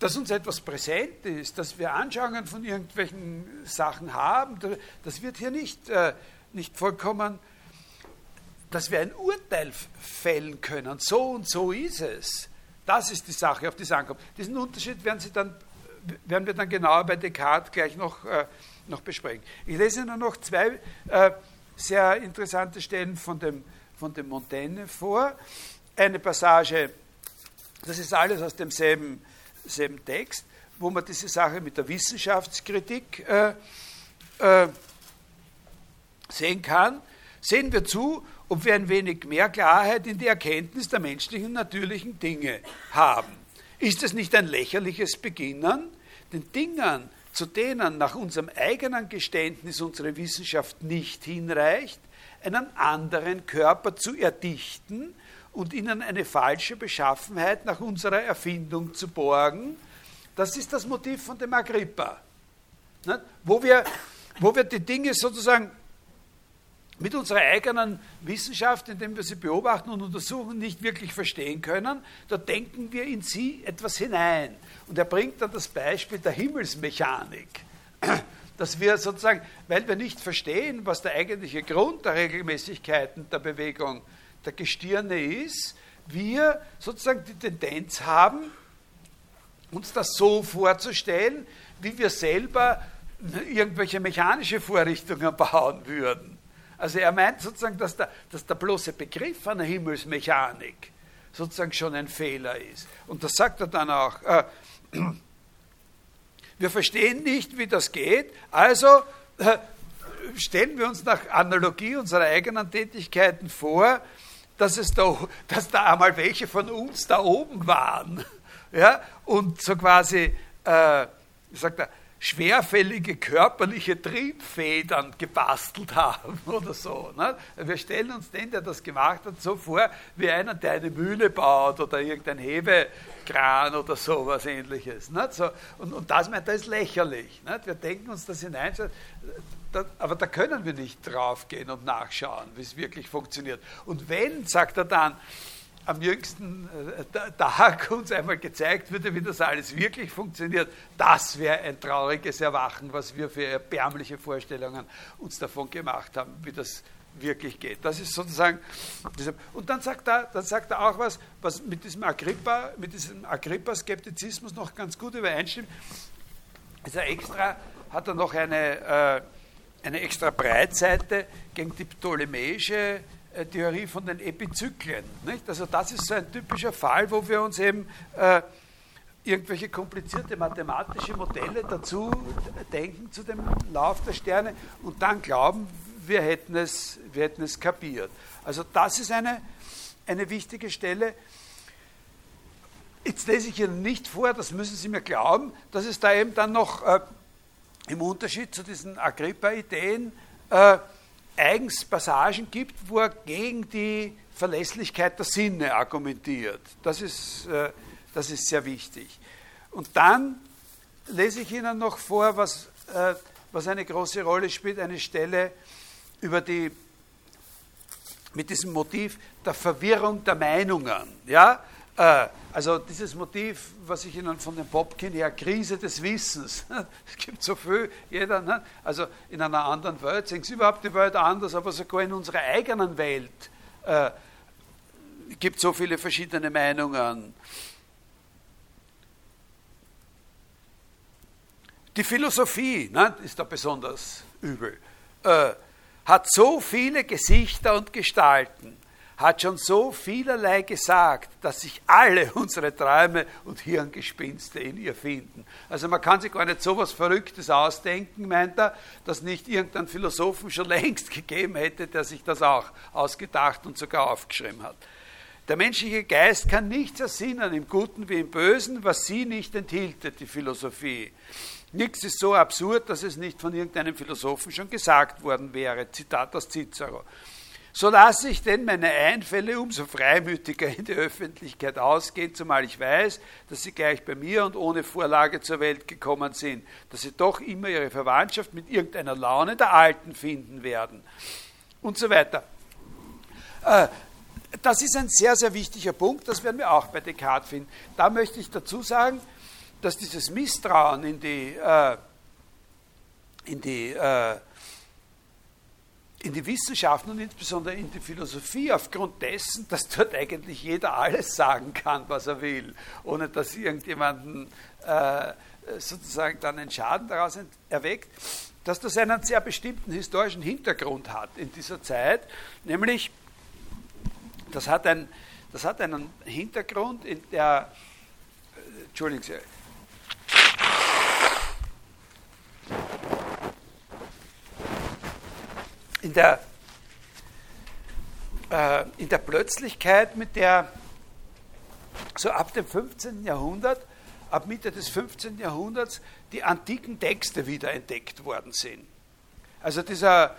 dass uns etwas präsent ist, dass wir Anschauungen von irgendwelchen Sachen haben, das wird hier nicht, äh, nicht vollkommen, dass wir ein Urteil fällen können, so und so ist es Das ist die Sache, auf die es ankommt. Diesen Unterschied werden, Sie dann, werden wir dann genauer bei Descartes gleich noch, äh, noch besprechen. Ich lese Ihnen noch zwei äh, sehr interessante Stellen von dem, von dem Montaigne vor. Eine Passage, das ist alles aus demselben selben Text, wo man diese Sache mit der Wissenschaftskritik äh, äh, sehen kann. Sehen wir zu, ob wir ein wenig mehr Klarheit in die Erkenntnis der menschlichen natürlichen Dinge haben. Ist es nicht ein lächerliches Beginnen, den Dingen, zu denen nach unserem eigenen Geständnis unsere Wissenschaft nicht hinreicht, einen anderen Körper zu erdichten und ihnen eine falsche Beschaffenheit nach unserer Erfindung zu borgen? Das ist das Motiv von dem Agrippa. Wo wir, wo wir die Dinge sozusagen mit unserer eigenen Wissenschaft, indem wir sie beobachten und untersuchen, nicht wirklich verstehen können, da denken wir in sie etwas hinein. Und er bringt dann das Beispiel der Himmelsmechanik, dass wir sozusagen, weil wir nicht verstehen, was der eigentliche Grund der Regelmäßigkeiten der Bewegung der Gestirne ist, wir sozusagen die Tendenz haben, uns das so vorzustellen, wie wir selber irgendwelche mechanische Vorrichtungen bauen würden. Also er meint sozusagen, dass der, dass der bloße Begriff einer Himmelsmechanik sozusagen schon ein Fehler ist. Und das sagt er dann auch. Äh, wir verstehen nicht, wie das geht, also äh, stellen wir uns nach Analogie unserer eigenen Tätigkeiten vor, dass, es da, dass da einmal welche von uns da oben waren. Ja, und so quasi, äh, sagt er, schwerfällige körperliche Triebfedern gebastelt haben oder so. Ne? Wir stellen uns den, der das gemacht hat, so vor, wie einer, der eine Mühle baut oder irgendein Hebekran oder so was ähnliches. Ne? So, und, und das er ist lächerlich. Ne? Wir denken uns das hinein, da, aber da können wir nicht draufgehen und nachschauen, wie es wirklich funktioniert. Und wenn, sagt er dann, am jüngsten äh, Tag uns einmal gezeigt würde, wie das alles wirklich funktioniert, das wäre ein trauriges Erwachen, was wir für erbärmliche Vorstellungen uns davon gemacht haben, wie das wirklich geht. Das ist sozusagen. Und dann sagt er, dann sagt er auch was, was mit diesem Agrippa, mit diesem Agrippa-Skeptizismus noch ganz gut übereinstimmt. Also extra hat er noch eine, äh, eine extra Breitseite gegen die ptolemäische Theorie von den Epizyklen. Nicht? Also das ist so ein typischer Fall, wo wir uns eben äh, irgendwelche komplizierte mathematische Modelle dazu denken zu dem Lauf der Sterne und dann glauben, wir hätten es, wir hätten es kapiert. Also das ist eine, eine wichtige Stelle. Jetzt lese ich Ihnen nicht vor, das müssen Sie mir glauben, dass es da eben dann noch äh, im Unterschied zu diesen Agrippa-Ideen äh, eigens Passagen gibt, wo er gegen die Verlässlichkeit der Sinne argumentiert. Das ist, äh, das ist sehr wichtig. Und dann lese ich Ihnen noch vor, was, äh, was eine große Rolle spielt, eine Stelle über die, mit diesem Motiv der Verwirrung der Meinungen. Ja? Äh, also dieses Motiv, was ich Ihnen von dem Popkin her, Krise des Wissens. Es gibt so viel, jeder, ne? also in einer anderen Welt, sehen Sie überhaupt die Welt anders, aber sogar in unserer eigenen Welt äh, gibt so viele verschiedene Meinungen. Die Philosophie ne, ist da besonders übel. Äh, hat so viele Gesichter und Gestalten hat schon so vielerlei gesagt, dass sich alle unsere Träume und Hirngespinste in ihr finden. Also man kann sich gar nicht so etwas Verrücktes ausdenken, meint er, dass nicht irgendein Philosophen schon längst gegeben hätte, der sich das auch ausgedacht und sogar aufgeschrieben hat. Der menschliche Geist kann nichts ersinnen, im Guten wie im Bösen, was sie nicht enthielte, die Philosophie. Nichts ist so absurd, dass es nicht von irgendeinem Philosophen schon gesagt worden wäre. Zitat aus Cicero. So lasse ich denn meine Einfälle umso freimütiger in die Öffentlichkeit ausgehen, zumal ich weiß, dass sie gleich bei mir und ohne Vorlage zur Welt gekommen sind, dass sie doch immer ihre Verwandtschaft mit irgendeiner Laune der Alten finden werden und so weiter. Äh, das ist ein sehr, sehr wichtiger Punkt, das werden wir auch bei Descartes finden. Da möchte ich dazu sagen, dass dieses Misstrauen in die, äh, in die äh, in die Wissenschaften und insbesondere in die Philosophie aufgrund dessen, dass dort eigentlich jeder alles sagen kann, was er will, ohne dass irgendjemanden äh, sozusagen dann einen Schaden daraus erweckt, dass das einen sehr bestimmten historischen Hintergrund hat in dieser Zeit, nämlich das hat, ein, das hat einen Hintergrund in der, äh, Entschuldigen Sie, in der, äh, in der Plötzlichkeit, mit der so ab dem 15. Jahrhundert, ab Mitte des 15. Jahrhunderts, die antiken Texte wieder entdeckt worden sind. Also dieser,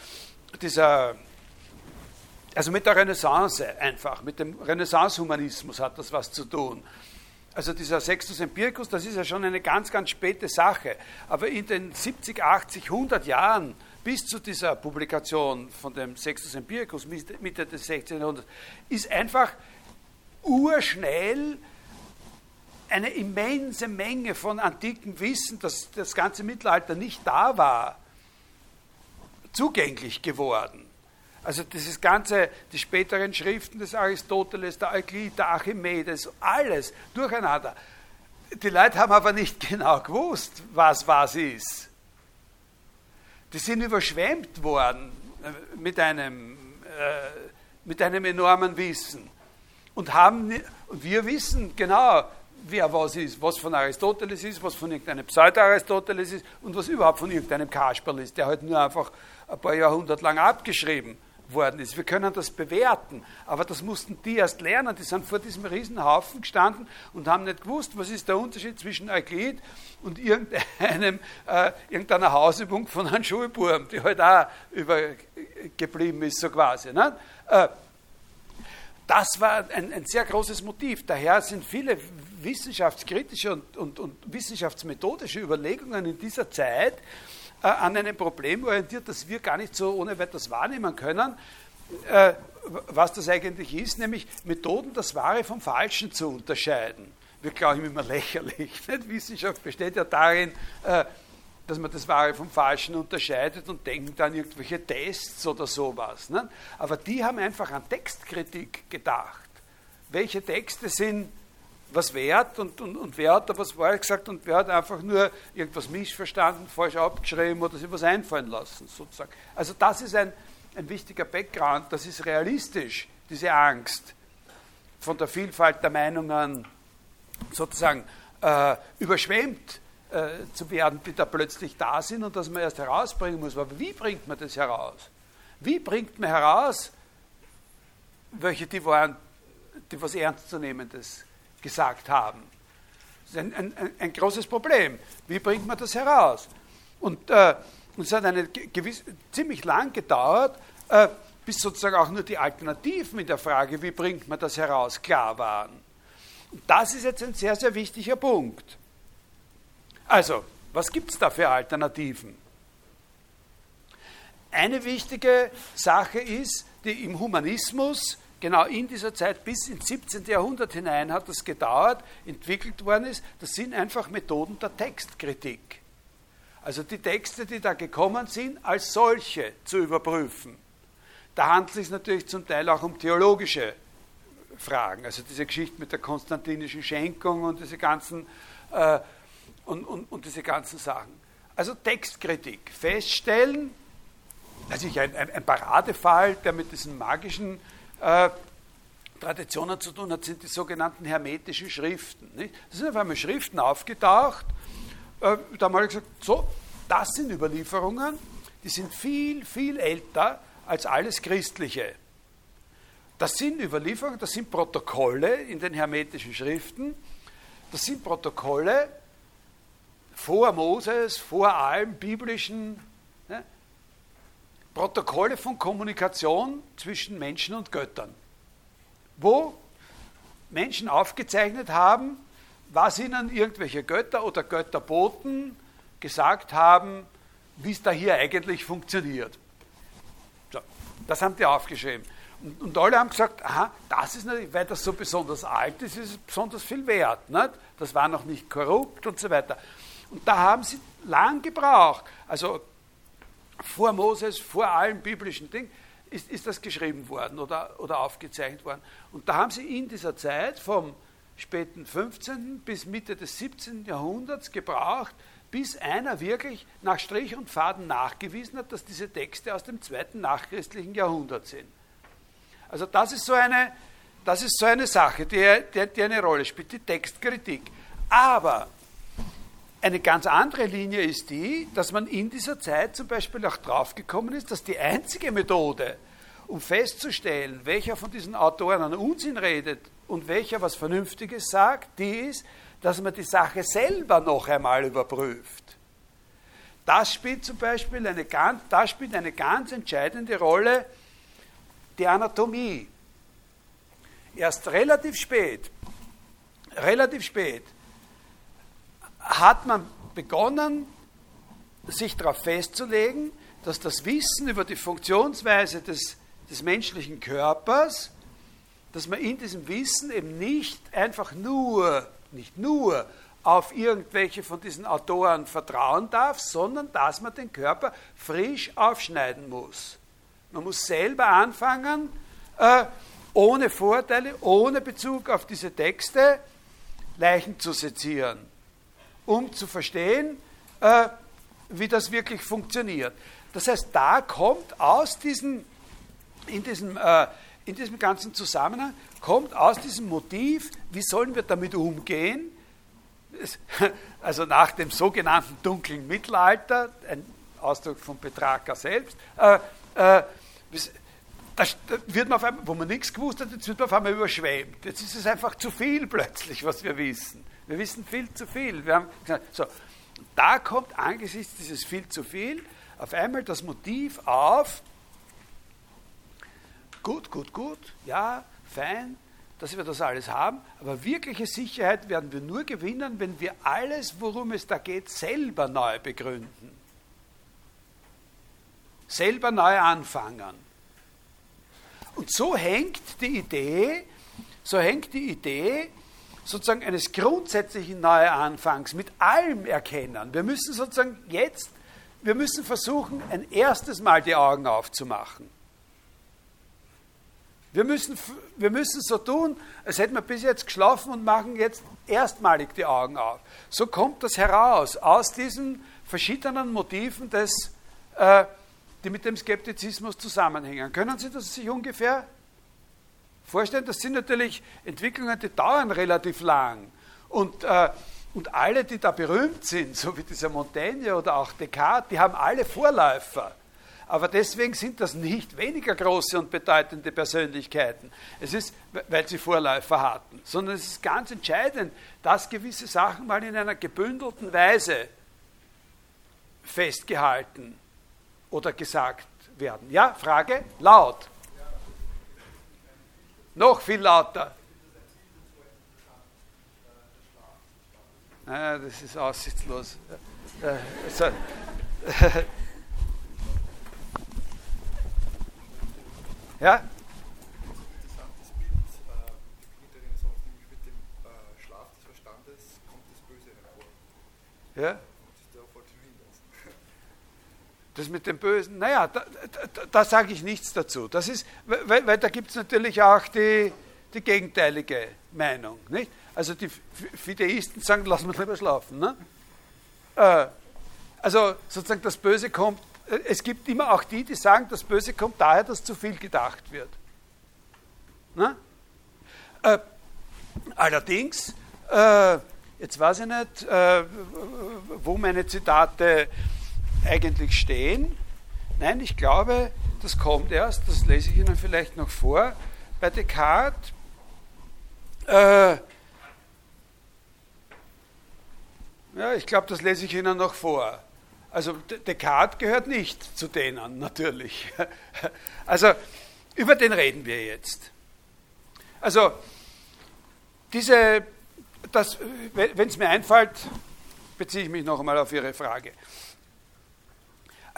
dieser also mit der Renaissance einfach, mit dem Renaissance-Humanismus hat das was zu tun. Also dieser Sextus Empiricus, das ist ja schon eine ganz, ganz späte Sache. Aber in den 70, 80, 100 Jahren bis zu dieser Publikation von dem Sextus Empiricus Mitte des 16. Jahrhunderts ist einfach urschnell eine immense Menge von antikem Wissen, das das ganze Mittelalter nicht da war, zugänglich geworden. Also dieses ganze, die späteren Schriften des Aristoteles, der Euklid, der Archimedes, alles durcheinander. Die Leute haben aber nicht genau gewusst, was was ist. Die sind überschwemmt worden äh, mit einem, äh, mit einem enormen Wissen. Und, haben, wir wissen genau, wer was ist, was von Aristoteles ist, was von irgendeinem Pseudo-Aristoteles ist und was überhaupt von irgendeinem Kasperl ist, der halt nur einfach ein paar Jahrhunderte lang abgeschrieben worden ist. Wir können das bewerten, aber das mussten die erst lernen. Die sind vor diesem Riesenhaufen gestanden und haben nicht gewusst, was ist der Unterschied zwischen Euklid und irgendeinem, äh, irgendeiner Hausübung von einem Schulbuben, die halt auch übergeblieben ist, so quasi. Ne? Äh, das war ein, ein, sehr großes Motiv. Daher sind viele wissenschaftskritische und, und, und wissenschaftsmethodische Überlegungen in dieser Zeit äh, an einem Problem orientiert, das wir gar nicht so ohne weiteres wahrnehmen können, äh, was das eigentlich ist, nämlich Methoden, das Wahre vom Falschen zu unterscheiden. Wir glauben immer lächerlich. Nicht? Wissenschaft besteht ja darin, äh, dass man das Wahre vom Falschen unterscheidet und denken dann irgendwelche Tests oder sowas. Nicht? Aber die haben einfach an Textkritik gedacht. Welche Texte sind was wert und, und, und wer hat da was Wahres gesagt und wer hat einfach nur irgendwas missverstanden, falsch abgeschrieben oder sich was einfallen lassen, sozusagen. Also das ist ein, ein wichtiger Background, das ist realistisch, diese Angst von der Vielfalt der Meinungen sozusagen äh, überschwemmt äh, zu werden, die da plötzlich da sind und dass man erst herausbringen muss. Aber wie bringt man das heraus? Wie bringt man heraus, welche die waren, die was Ernstzunehmendes gesagt haben. Das ist ein, ein, ein großes Problem. Wie bringt man das heraus? Und, äh, es hat eine gewiss, ziemlich lang gedauert, äh, bis sozusagen auch nur die Alternativen in der Frage, wie bringt man das heraus, klar waren. Und das ist jetzt ein sehr, sehr wichtiger Punkt. Also, was gibt es da für Alternativen? Eine wichtige Sache ist, die im Humanismus genau in dieser Zeit bis ins 17. Jahrhundert hinein hat das gedauert, entwickelt worden ist, das sind einfach Methoden der Textkritik. Also die Texte, die da gekommen sind, als solche zu überprüfen. Da handelt es sich natürlich zum Teil auch um theologische Fragen, also diese Geschichte mit der konstantinischen Schenkung und diese ganzen, äh, und, und, und diese ganzen Sachen. Also Textkritik, feststellen, also ein, ein, ein Paradefall, der mit diesen magischen äh, Traditionen zu tun hat, sind die sogenannten hermetischen Schriften. Nicht? Da sind auf einmal Schriften aufgetaucht. Äh, da haben wir gesagt, so, das sind Überlieferungen, die sind viel, viel älter als alles Christliche. Das sind Überlieferungen, das sind Protokolle in den hermetischen Schriften, das sind Protokolle vor Moses, vor allem biblischen Protokolle von Kommunikation zwischen Menschen und Göttern, wo Menschen aufgezeichnet haben, was ihnen irgendwelche Götter oder Götterboten gesagt haben, wie es da hier eigentlich funktioniert. So, das haben die aufgeschrieben. Und, und, alle haben gesagt, aha, das ist natürlich, weil das so besonders alt ist, ist es besonders viel wert. Nicht? Das war noch nicht korrupt und so weiter. Und da haben sie lang gebraucht. Also vor Moses, vor allen biblischen Dingen, ist, ist das geschrieben worden oder, oder aufgezeichnet worden. Und da haben sie in dieser Zeit vom späten 15. bis Mitte des 17. Jahrhunderts gebraucht, bis einer wirklich nach Strich und Faden nachgewiesen hat, dass diese Texte aus dem zweiten nachchristlichen Jahrhundert sind. Also das ist so eine, das ist so eine Sache, die, die, die eine Rolle spielt, die Textkritik. Aber eine ganz andere Linie ist die, dass man in dieser Zeit zum Beispiel auch draufgekommen ist, dass die einzige Methode, um festzustellen, welcher von diesen Autoren einen Unsinn redet und welcher was Vernünftiges sagt, die ist, dass man die Sache selber noch einmal überprüft. Das spielt zum Beispiel eine ganz, das spielt eine ganz entscheidende Rolle, die Anatomie. Erst relativ spät, relativ spät, hat man begonnen, sich darauf festzulegen, dass das Wissen über die Funktionsweise des, des menschlichen Körpers, dass man in diesem Wissen eben nicht einfach nur nicht nur auf irgendwelche von diesen Autoren vertrauen darf, sondern dass man den Körper frisch aufschneiden muss. Man muss selber anfangen, äh, ohne Vorteile, ohne Bezug auf diese Texte, Leichen zu sezieren, um zu verstehen, äh, wie das wirklich funktioniert. Das heißt, da kommt aus diesem, in diesem, äh, in diesem ganzen Zusammenhang, kommt aus diesem Motiv, wie sollen wir damit umgehen? Also nach dem sogenannten dunklen Mittelalter, ein Ausdruck von Petrarca selbst, äh, da wird man auf einmal, wo man nichts gewusst hat, jetzt wird man auf einmal überschwemmt. Jetzt ist es einfach zu viel plötzlich, was wir wissen. Wir wissen viel zu viel. Wir haben gesagt, so, da kommt angesichts dieses viel zu viel auf einmal das Motiv auf, gut, gut, gut, ja, fein, dass wir das alles haben, aber wirkliche Sicherheit werden wir nur gewinnen, wenn wir alles, worum es da geht, selber neu begründen. Selber neu anfangen. Und so hängt die Idee, so hängt die Idee sozusagen eines grundsätzlichen Neuanfangs mit allem erkennen. Wir müssen sozusagen jetzt, wir müssen versuchen, ein erstes Mal die Augen aufzumachen. Wir müssen, wir müssen so tun, als hätten wir bis jetzt geschlafen und machen jetzt erstmalig die Augen auf. So kommt das heraus aus diesen verschiedenen Motiven, des, äh, die mit dem Skeptizismus zusammenhängen. Können Sie das sich ungefähr vorstellen? Das sind natürlich Entwicklungen, die dauern relativ lang. Und, äh, und alle, die da berühmt sind, so wie dieser Montaigne oder auch Descartes, die haben alle Vorläufer. Aber deswegen sind das nicht weniger große und bedeutende Persönlichkeiten. Es ist, weil sie Vorläufer hatten, sondern es ist ganz entscheidend, dass gewisse Sachen mal in einer gebündelten Weise festgehalten oder gesagt werden. Ja, Frage? Laut. Noch viel lauter. Ah, das ist aussichtslos. Ja? Interessantes Bild, mit der Renaissance, nämlich mit dem äh, Schlaf des Verstandes kommt das Böse hervor. Ja? Das mit dem Bösen, naja, da, da, da sage ich nichts dazu. Das ist, weil, weil da gibt es natürlich auch die, die gegenteilige Meinung. Nicht? Also die Fideisten sagen, lass mal lieber schlafen. Ne? Äh, also sozusagen das Böse kommt es gibt immer auch die, die sagen, das Böse kommt daher, dass zu viel gedacht wird. Äh, allerdings, äh, jetzt weiß ich nicht, äh, wo meine Zitate eigentlich stehen. Nein, ich glaube, das kommt erst, das lese ich Ihnen vielleicht noch vor, bei Descartes. Äh, ja, ich glaube, das lese ich Ihnen noch vor. Also Descartes gehört nicht zu denen, natürlich. Also über den reden wir jetzt. Also diese, wenn es mir einfällt, beziehe ich mich noch einmal auf Ihre Frage.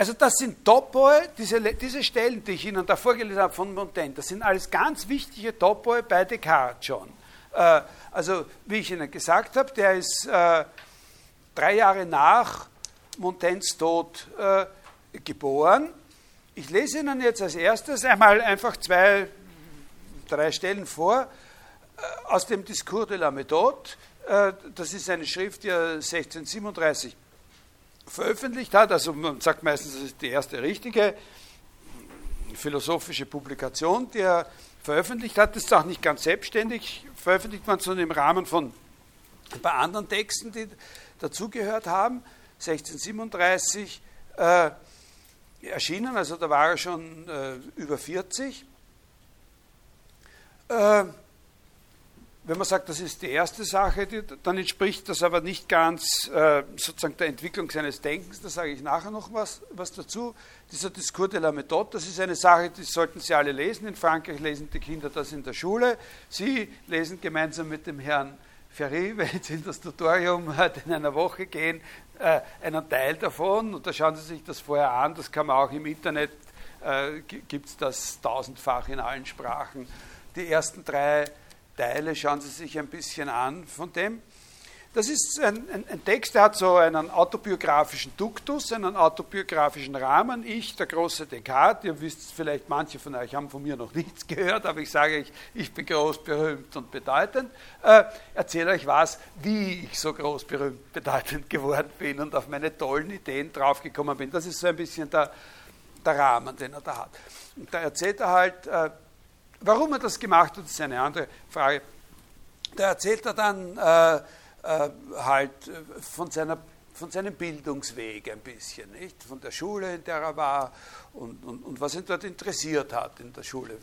Also das sind Topoi, diese, diese Stellen, die ich Ihnen da vorgelesen habe von Montaigne, das sind alles ganz wichtige Topoi bei Descartes schon. Äh, also wie ich Ihnen gesagt habe, der ist äh, drei Jahre nach Montaignes Tod äh, geboren. Ich lese Ihnen jetzt als erstes einmal einfach zwei, drei Stellen vor äh, aus dem Discours de la Méthode. Äh, das ist eine Schrift, die er 1637 veröffentlicht hat. Also man sagt meistens, das ist die erste richtige philosophische Publikation, die er veröffentlicht hat. Das ist auch nicht ganz selbstständig veröffentlicht worden, sondern im Rahmen von ein paar anderen Texten, die dazugehört haben. 1637 äh, erschienen, also da war er schon äh, über 40. Äh, wenn man sagt, das ist die erste Sache, die, dann entspricht das aber nicht ganz äh, sozusagen der Entwicklung seines Denkens. Da sage ich nachher noch was, was dazu. Dieser Discours de la Méthode, das ist eine Sache, die sollten Sie alle lesen. In Frankreich lesen die Kinder das in der Schule. Sie lesen gemeinsam mit dem Herrn Ferry, wenn Sie in das Tutorium halt in einer Woche gehen, äh, einen Teil davon. Und da schauen Sie sich das vorher an. Das kann man auch im Internet, äh, gibt es das tausendfach in allen Sprachen. Die ersten drei Teile, schauen Sie sich ein bisschen an von dem. Das ist ein, ein, ein, Text, der hat so einen autobiografischen Duktus, einen autobiografischen Rahmen. Ich, der große Descartes, ihr wisst vielleicht, manche von euch haben von mir noch nichts gehört, aber ich sage euch, ich bin groß, berühmt und bedeutend. Äh, erzähle euch was, wie ich so groß, berühmt, bedeutend geworden bin und auf meine tollen Ideen draufgekommen bin. Das ist so ein bisschen der, der Rahmen, den er da hat. Und da erzählt er halt, äh, Warum er das gemacht hat, ist eine andere Frage. Da erzählt er dann äh, äh, halt äh, von, seiner, von seinem Bildungsweg ein bisschen, nicht? von der Schule, in der er war und, und, und was ihn dort interessiert hat in der Schule.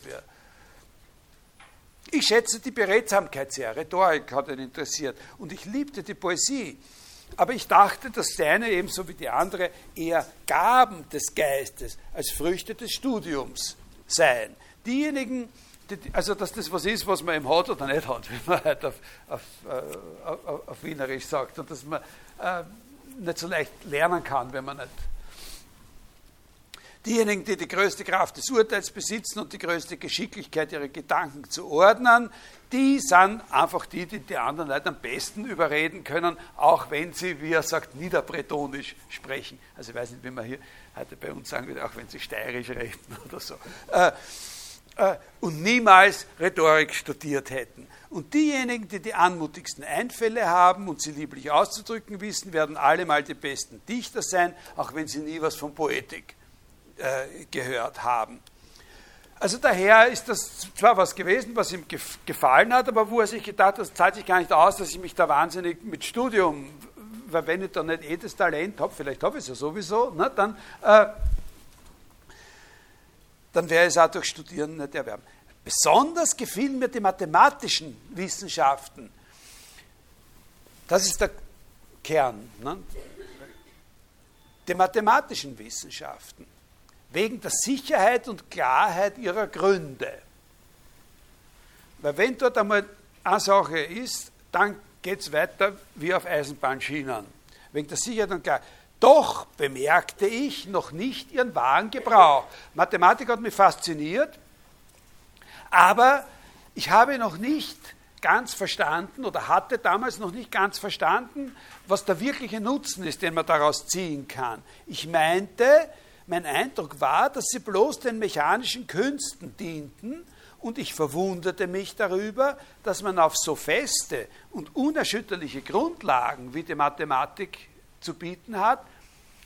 Ich schätze die Beredsamkeit sehr, Rhetorik hat ihn interessiert und ich liebte die Poesie. Aber ich dachte, dass seine ebenso wie die andere eher Gaben des Geistes als Früchte des Studiums seien. Diejenigen, also dass das was ist, was man eben hat oder nicht hat, wie man halt auf, auf, äh, auf, auf Wienerisch sagt, und dass man äh, nicht so leicht lernen kann, wenn man nicht. Diejenigen, die die größte Kraft des Urteils besitzen und die größte Geschicklichkeit, ihre Gedanken zu ordnen, die sind einfach die, die die anderen Leute am besten überreden können, auch wenn sie, wie er sagt, niederbretonisch sprechen. Also ich weiß nicht, wie man hier heute bei uns sagen würde, auch wenn sie steirisch reden oder so. Äh, und niemals Rhetorik studiert hätten. Und diejenigen, die die anmutigsten Einfälle haben und sie lieblich auszudrücken wissen, werden allemal die besten Dichter sein, auch wenn sie nie was von Poetik äh, gehört haben. Also daher ist das zwar was gewesen, was ihm gefallen hat, aber wo er sich gedacht hat, das zahlt sich gar nicht aus, dass ich mich da wahnsinnig mit Studium, weil wenn ich da nicht eh das Talent habe, vielleicht habe ich es ja sowieso, ne, dann äh, dann wäre es auch durch Studieren nicht erwerben. Besonders gefielen mir die mathematischen Wissenschaften. Das ist der Kern. Ne? Die mathematischen Wissenschaften. Wegen der Sicherheit und Klarheit ihrer Gründe. Weil wenn dort einmal eine Sache ist, dann geht es weiter wie auf Eisenbahnschienen. Wegen der Sicherheit und Klarheit. Doch bemerkte ich noch nicht ihren wahren Gebrauch. Mathematik hat mich fasziniert, aber ich habe noch nicht ganz verstanden oder hatte damals noch nicht ganz verstanden, was der wirkliche Nutzen ist, den man daraus ziehen kann. Ich meinte, mein Eindruck war, dass sie bloß den mechanischen Künsten dienten und ich verwunderte mich darüber, dass man auf so feste und unerschütterliche Grundlagen wie die Mathematik zu bieten hat,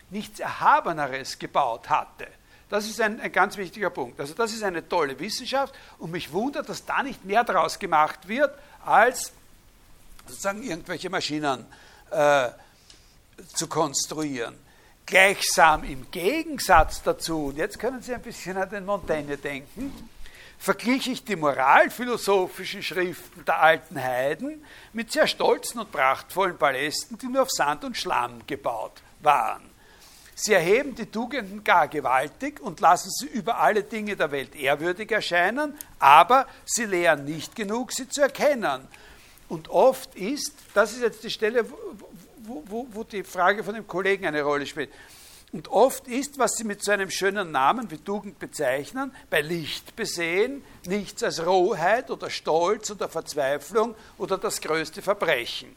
nichts Erhabeneres gebaut hatte. Das ist ein, ein, ganz wichtiger Punkt. Also das ist eine tolle Wissenschaft und mich wundert, dass da nicht mehr daraus gemacht wird, als sozusagen irgendwelche Maschinen äh, zu konstruieren. Gleichsam im Gegensatz dazu, und jetzt können Sie ein bisschen an den Montaigne denken, verglich ich die moralphilosophischen Schriften der alten Heiden mit sehr stolzen und prachtvollen Palästen, die nur auf Sand und Schlamm gebaut waren. Sie erheben die Tugenden gar gewaltig und lassen sie über alle Dinge der Welt ehrwürdig erscheinen, aber sie lehren nicht genug, sie zu erkennen. Und oft ist, das ist jetzt die Stelle, wo, wo, wo die Frage von dem Kollegen eine Rolle spielt, und oft ist, was sie mit so einem schönen Namen wie Tugend bezeichnen, bei Licht besehen, nichts als Rohheit oder Stolz oder Verzweiflung oder das größte Verbrechen.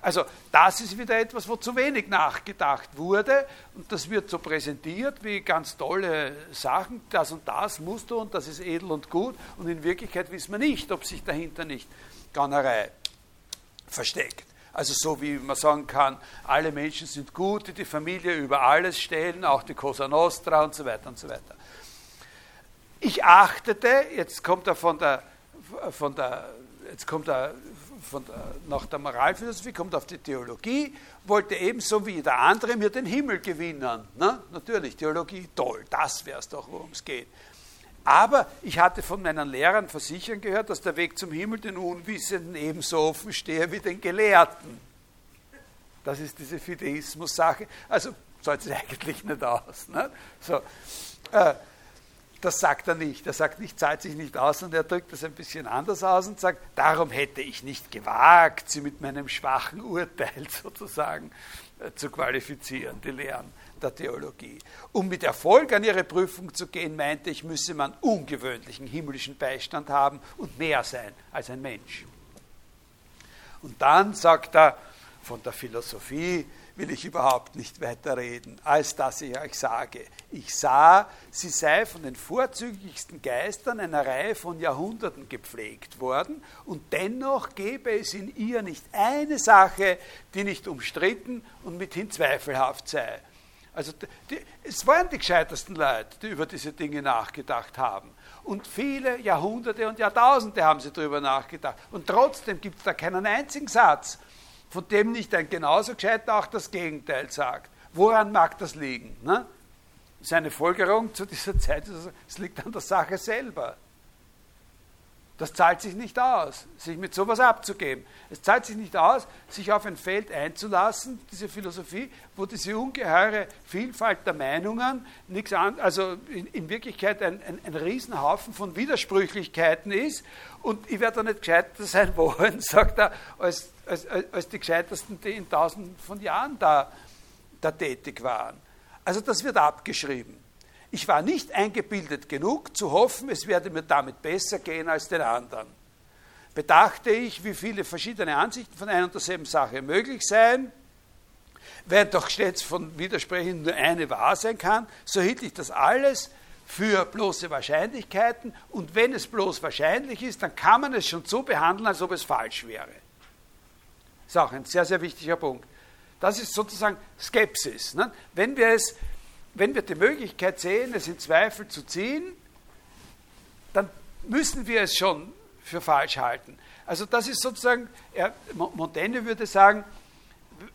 Also das ist wieder etwas, wo zu wenig nachgedacht wurde und das wird so präsentiert wie ganz tolle Sachen, das und das musst du und das ist edel und gut und in Wirklichkeit wissen wir nicht, ob sich dahinter nicht Gaunerei versteckt. Also so wie man sagen kann, alle Menschen sind gut, die die Familie über alles stellen, auch die Cosa Nostra und so weiter und so weiter. Ich achtete, jetzt kommt er von der, von der, jetzt kommt er von der, nach der Moralphilosophie, kommt auf die Theologie, wollte ebenso wie der andere mir den Himmel gewinnen. Ne? Natürlich, Theologie, toll, das wäre es doch, worum es geht. Aber ich hatte von meinen Lehrern versichern gehört, dass der Weg zum Himmel den Unwissenden ebenso offen stehe wie den Gelehrten. Das ist diese Fideismus-Sache. Also zahlt es eigentlich nicht aus. Ne? So, äh, das sagt er nicht. Er sagt nicht, zahlt sich nicht aus, und er drückt das ein bisschen anders aus und sagt, darum hätte ich nicht gewagt, sie mit meinem schwachen Urteil sozusagen äh, zu qualifizieren, die Lehren der Theologie. Um mit Erfolg an ihre Prüfung zu gehen, meinte ich, müsse man ungewöhnlichen himmlischen Beistand haben und mehr sein als ein Mensch. Und dann sagt er, von der Philosophie will ich überhaupt nicht weiter reden, als dass ich euch sage, ich sah, sie sei von den vorzüglichsten Geistern einer Reihe von Jahrhunderten gepflegt worden und dennoch gäbe es in ihr nicht eine Sache, die nicht umstritten und mithin zweifelhaft sei. Also die, es waren die gescheitersten Leute, die über diese Dinge nachgedacht haben. Und viele Jahrhunderte und Jahrtausende haben sie darüber nachgedacht. Und trotzdem gibt es da keinen einzigen Satz, von dem nicht ein genauso gescheiter auch das Gegenteil sagt. Woran mag das liegen? Ne? Seine Folgerung zu dieser Zeit ist, es liegt an der Sache selber. Das zahlt sich nicht aus, sich mit sowas abzugeben. Es zahlt sich nicht aus, sich auf ein Feld einzulassen, diese Philosophie, wo diese ungeheure Vielfalt der Meinungen nichts an, also in, in Wirklichkeit ein, ein, ein, Riesenhaufen von Widersprüchlichkeiten ist. Und ich werde da nicht gescheiter sein wollen, sagt er, als, als, als die Gescheitersten, die in tausenden von Jahren da, da tätig waren. Also das wird abgeschrieben. Ich war nicht eingebildet genug, zu hoffen, es werde mir damit besser gehen als den anderen. Bedachte ich, wie viele verschiedene Ansichten von einer und derselben Sache möglich seien, während doch stets von Widersprechen nur eine wahr sein kann, so hielt ich das alles für bloße Wahrscheinlichkeiten und wenn es bloß wahrscheinlich ist, dann kann man es schon so behandeln, als ob es falsch wäre. Das ist auch ein sehr, sehr wichtiger Punkt. Das ist sozusagen Skepsis. Ne? Wenn wir es wenn wir die Möglichkeit sehen, es in Zweifel zu ziehen, dann müssen wir es schon für falsch halten. Also das ist sozusagen, er, Montaigne würde sagen,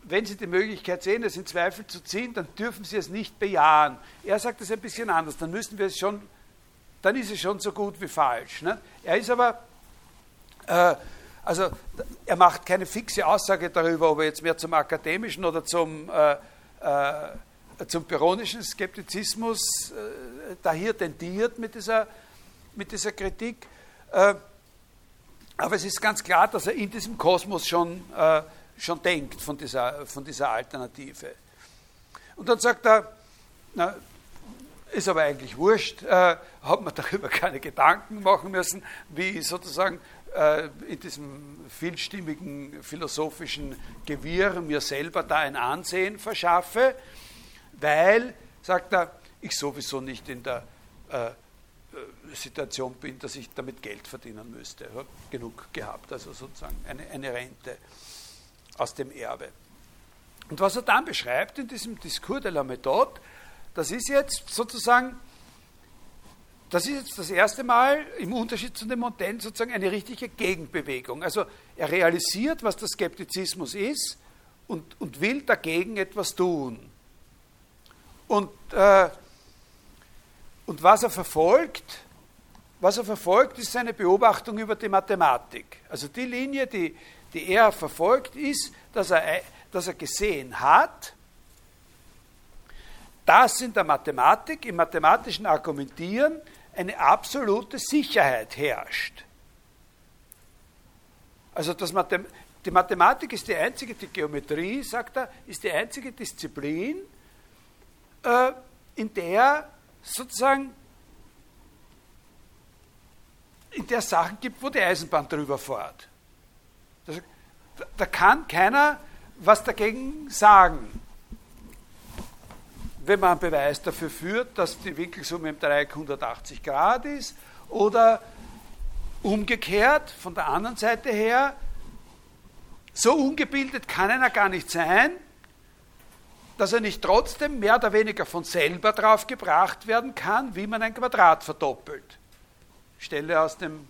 wenn Sie die Möglichkeit sehen, es in Zweifel zu ziehen, dann dürfen Sie es nicht bejahen. Er sagt es ein bisschen anders, dann müssen wir es schon, dann ist es schon so gut wie falsch. Ne? Er ist aber, äh, also er macht keine fixe Aussage darüber, ob er jetzt mehr zum akademischen oder zum äh, äh, zum peronischen Skeptizismus äh, da tendiert mit dieser, mit dieser Kritik. Äh, aber es ist ganz klar, dass er in diesem Kosmos schon, äh, schon denkt von dieser, von dieser Alternative. Und dann sagt er, na, ist aber eigentlich wurscht, äh, hat man darüber keine Gedanken machen müssen, wie sozusagen äh, in diesem vielstimmigen philosophischen Gewirr mir selber da ein Ansehen verschaffe weil, sagt er, ich sowieso nicht in der äh, äh, Situation bin, dass ich damit Geld verdienen müsste. Ich habe genug gehabt, also sozusagen eine, eine Rente aus dem Erbe. Und was er dann beschreibt in diesem Discours de la Méthode, das ist jetzt sozusagen, das ist jetzt das erste Mal im Unterschied zu dem Montaigne sozusagen eine richtige Gegenbewegung. Also er realisiert, was der Skeptizismus ist und, und will dagegen etwas tun. Und, äh, und was er verfolgt, was er verfolgt, ist seine Beobachtung über die Mathematik. Also die Linie, die, die er verfolgt, ist, dass er, dass er gesehen hat, dass in der Mathematik, im mathematischen Argumentieren, eine absolute Sicherheit herrscht. Also das Mathem die Mathematik ist die einzige, die Geometrie, sagt er, ist die einzige Disziplin, äh, in der sozusagen in der Sachen gibt, wo die Eisenbahn drüber fährt. Das, da kann keiner was dagegen sagen? Wenn man einen Beweis dafür führt, dass die Winkelsumme im Dreieck 180 Grad ist oder umgekehrt von der anderen Seite her, so ungebildet kann einer gar nicht sein, dass er nicht trotzdem mehr oder weniger von selber drauf gebracht werden kann, wie man ein Quadrat verdoppelt. Stelle aus dem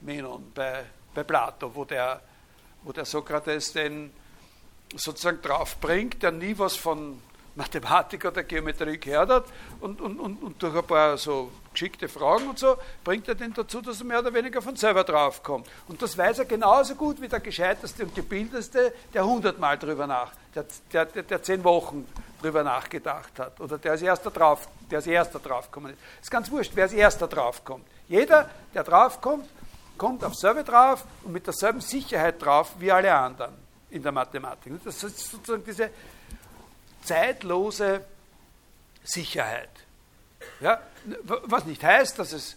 Menon bei, bei Plato, wo der, wo der Sokrates den sozusagen draufbringt, der nie was von Mathematik oder Geometrie gehört hat und, und, und, und, durch ein paar so geschickte Fragen und so bringt er den dazu, dass er mehr oder weniger von selber draufkommt. Und das weiß er genauso gut wie der gescheiteste und gebildeste, der hundertmal drüber nach, der, der, der, der, zehn Wochen drüber nachgedacht hat oder der als erster drauf, der als erster draufkommen ist. Ist ganz wurscht, wer als erster draufkommt. Jeder, der draufkommt, kommt auf selber drauf und mit derselben Sicherheit drauf wie alle anderen in der Mathematik. Das ist sozusagen diese zeitlose Sicherheit. Ja, was nicht heißt, dass es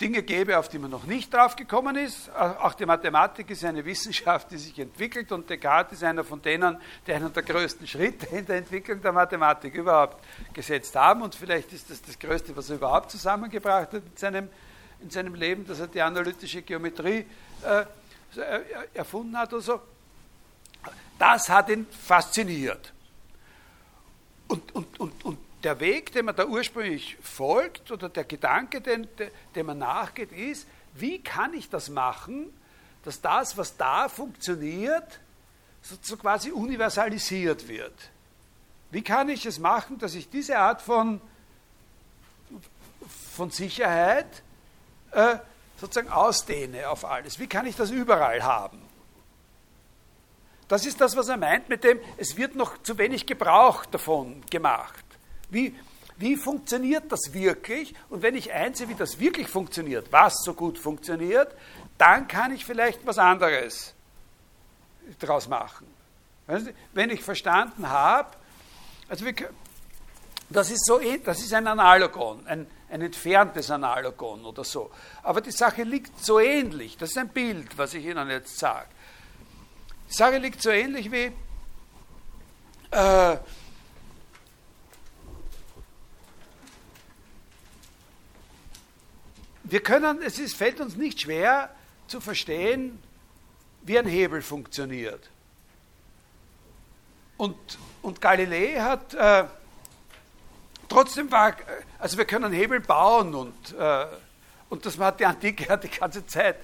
Dinge gäbe, auf die man noch nicht drauf gekommen ist. Auch die Mathematik ist eine Wissenschaft, die sich entwickelt und Descartes ist einer von denen, die einen der größten Schritte in der Entwicklung der Mathematik überhaupt gesetzt haben und vielleicht ist das das Größte, was er überhaupt zusammengebracht hat in seinem, in seinem Leben, dass er die analytische Geometrie äh, erfunden hat oder so. Das hat ihn fasziniert. Und, und, und, und der Weg, den man da ursprünglich folgt, oder der Gedanke, den, den man nachgeht, ist, wie kann ich das machen, dass das, was da funktioniert, so quasi universalisiert wird? Wie kann ich es machen, dass ich diese Art von, von Sicherheit äh, sozusagen ausdehne auf alles? Wie kann ich das überall haben? Das ist das, was er meint mit dem, es wird noch zu wenig Gebrauch davon gemacht. Wie, wie funktioniert das wirklich? Und wenn ich einsehe, wie das wirklich funktioniert, was so gut funktioniert, dann kann ich vielleicht was anderes daraus machen. Wenn ich verstanden habe, also wir, das ist, so, das ist ein Analogon, ein, ein entferntes Analogon oder so. Aber die Sache liegt so ähnlich. Das ist ein Bild, was ich Ihnen jetzt sage. Die Sache liegt so ähnlich wie äh, wir können, es ist, fällt uns nicht schwer zu verstehen, wie ein Hebel funktioniert. Und, und Galilei hat äh, trotzdem war, also wir können Hebel bauen und, äh, und das hat die Antike hat die ganze Zeit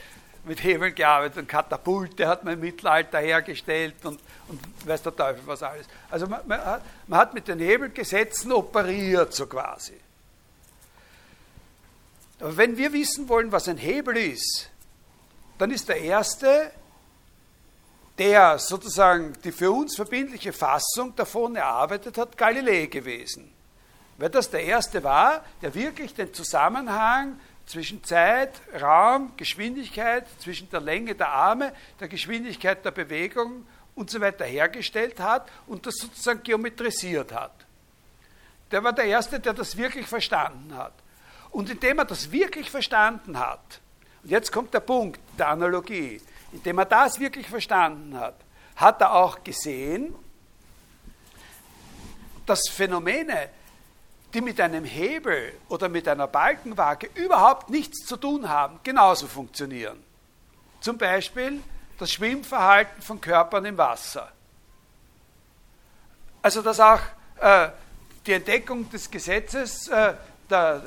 mit Hebeln gearbeitet und Katapulte hat man im Mittelalter hergestellt und, und weiß der Teufel was alles. Also man, man, hat, man hat mit den Hebelgesetzen operiert so quasi. Aber wenn wir wissen wollen, was ein Hebel ist, dann ist der erste, der sozusagen die für uns verbindliche Fassung davon erarbeitet hat, Galilei gewesen. Weil das der erste war, der wirklich den Zusammenhang zwischen Zeit, Raum, Geschwindigkeit, zwischen der Länge der Arme, der Geschwindigkeit der Bewegung und so weiter hergestellt hat und das sozusagen geometrisiert hat. Der war der Erste, der das wirklich verstanden hat. Und indem er das wirklich verstanden hat, und jetzt kommt der Punkt der Analogie, indem er das wirklich verstanden hat, hat er auch gesehen, dass Phänomene, die mit einem Hebel oder mit einer Balkenwaage überhaupt nichts zu tun haben, genauso funktionieren. Zum Beispiel das Schwimmverhalten von Körpern im Wasser. Also dass auch äh, die Entdeckung des Gesetzes äh, der,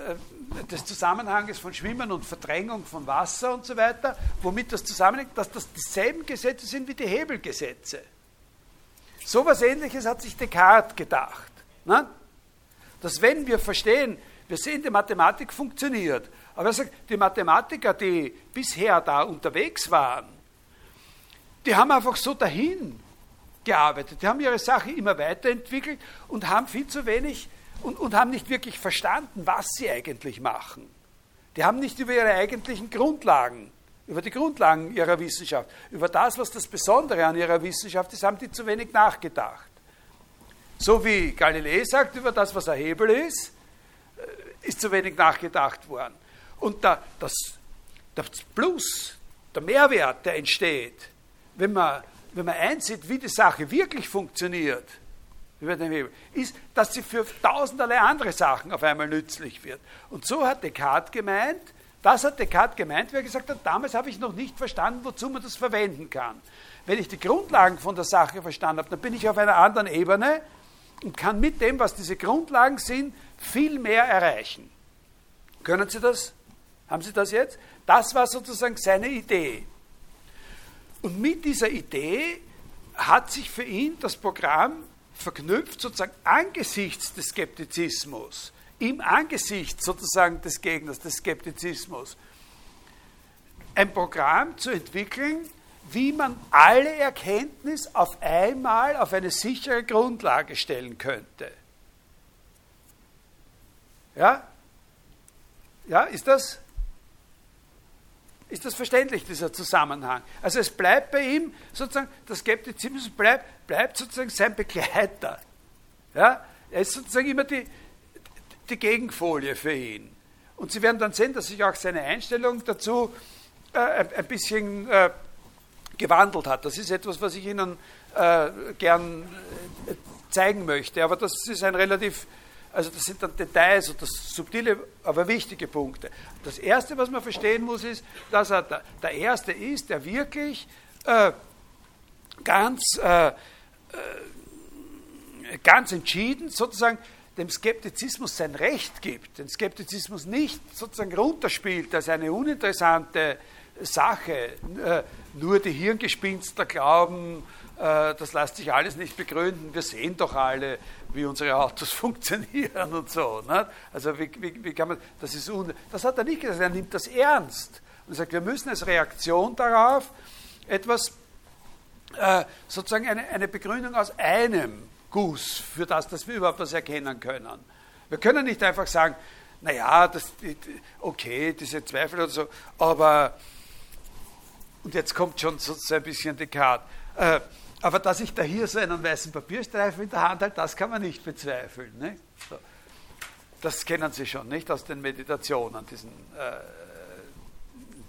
äh, des Zusammenhanges von Schwimmen und Verdrängung von Wasser und so weiter, womit das zusammenhängt, dass das dieselben Gesetze sind wie die Hebelgesetze. So etwas Ähnliches hat sich Descartes gedacht. Ne? Dass wenn wir verstehen, wir sehen, die Mathematik funktioniert, aber er sagt, die Mathematiker, die bisher da unterwegs waren, die haben einfach so dahin gearbeitet, die haben ihre Sache immer weiterentwickelt und haben viel zu wenig und, und haben nicht wirklich verstanden, was sie eigentlich machen. Die haben nicht über ihre eigentlichen Grundlagen, über die Grundlagen ihrer Wissenschaft, über das, was das Besondere an ihrer Wissenschaft ist, haben die zu wenig nachgedacht. So wie Galilei sagt über das, was ein Hebel ist, äh, ist zu wenig nachgedacht worden. Und da, das, das Plus, der Mehrwert, der entsteht, wenn man wenn man einsieht, wie die Sache wirklich funktioniert, ist, dass sie für tausenderlei andere Sachen auf einmal nützlich wird. Und so hat Descartes gemeint, das hat Descartes gemeint, wie er gesagt hat, damals habe ich noch nicht verstanden, wozu man das verwenden kann. Wenn ich die Grundlagen von der Sache verstanden habe, dann bin ich auf einer anderen Ebene und kann mit dem, was diese Grundlagen sind, viel mehr erreichen. Können Sie das? Haben Sie das jetzt? Das war sozusagen seine Idee. Und mit dieser Idee hat sich für ihn das Programm verknüpft, sozusagen angesichts des Skeptizismus, im Angesicht sozusagen des Gegners des Skeptizismus, ein Programm zu entwickeln, wie man alle Erkenntnis auf einmal auf eine sichere Grundlage stellen könnte. Ja? Ja, ist das, ist das verständlich, dieser Zusammenhang? Also es bleibt bei ihm sozusagen, der Skeptizismus bleibt, bleibt sozusagen sein Begleiter. Ja? Er ist sozusagen immer die, die Gegenfolie für ihn. Und Sie werden dann sehen, dass sich auch seine Einstellung dazu äh, ein bisschen äh, gewandelt hat. Das ist etwas, was ich Ihnen äh, gern äh, zeigen möchte. Aber das ist ein relativ also das sind dann Details und das subtile, aber wichtige Punkte. Das Erste, was man verstehen muss, ist, dass er der, der Erste ist, der wirklich äh, ganz, äh, äh, ganz entschieden sozusagen dem Skeptizismus sein Recht gibt, den Skeptizismus nicht sozusagen runterspielt als eine uninteressante Sache, äh, nur die Hirngespinster glauben, äh, das lässt sich alles nicht begründen, wir sehen doch alle, wie unsere Autos funktionieren und so. Ne? Also wie, wie, wie, kann man, das ist un, das hat er nicht gesagt, er nimmt das ernst und sagt, wir müssen als Reaktion darauf etwas, äh, sozusagen eine, eine Begründung aus einem Guss für das, dass wir überhaupt was erkennen können. Wir können nicht einfach sagen, naja, das, okay, diese Zweifel oder so, aber, und jetzt kommt schon so ein bisschen Descartes, äh, aber dass ich da hier so einen weißen Papierstreifen in der Hand halte, das kann man nicht bezweifeln. Ne? So. Das kennen Sie schon, nicht? Aus den Meditationen, diesen, äh,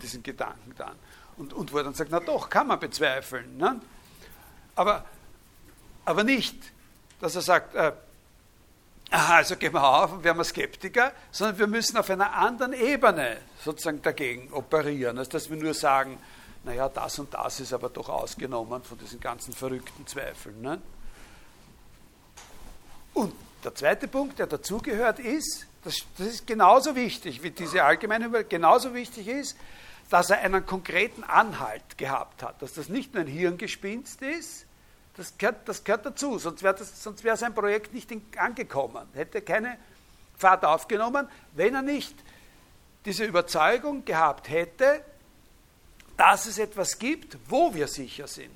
diesen Gedanken dann. Und, und wo er dann sagt, na doch, kann man bezweifeln. Ne? Aber, aber nicht, dass er sagt, äh, aha, also gehen wir auf und werden wir Skeptiker, sondern wir müssen auf einer anderen Ebene sozusagen dagegen operieren, als dass wir nur sagen, naja, das und das ist aber doch ausgenommen von diesen ganzen verrückten Zweifeln. Ne? Und der zweite Punkt, der dazugehört, ist, das, das ist genauso wichtig wie diese allgemeine, genauso wichtig ist, dass er einen konkreten Anhalt gehabt hat, dass das nicht nur ein Hirngespinst ist, das gehört, das gehört dazu, sonst wäre, wäre sein Projekt nicht in, angekommen, hätte keine Fahrt aufgenommen, wenn er nicht diese Überzeugung gehabt hätte, dass es etwas gibt, wo wir sicher sind.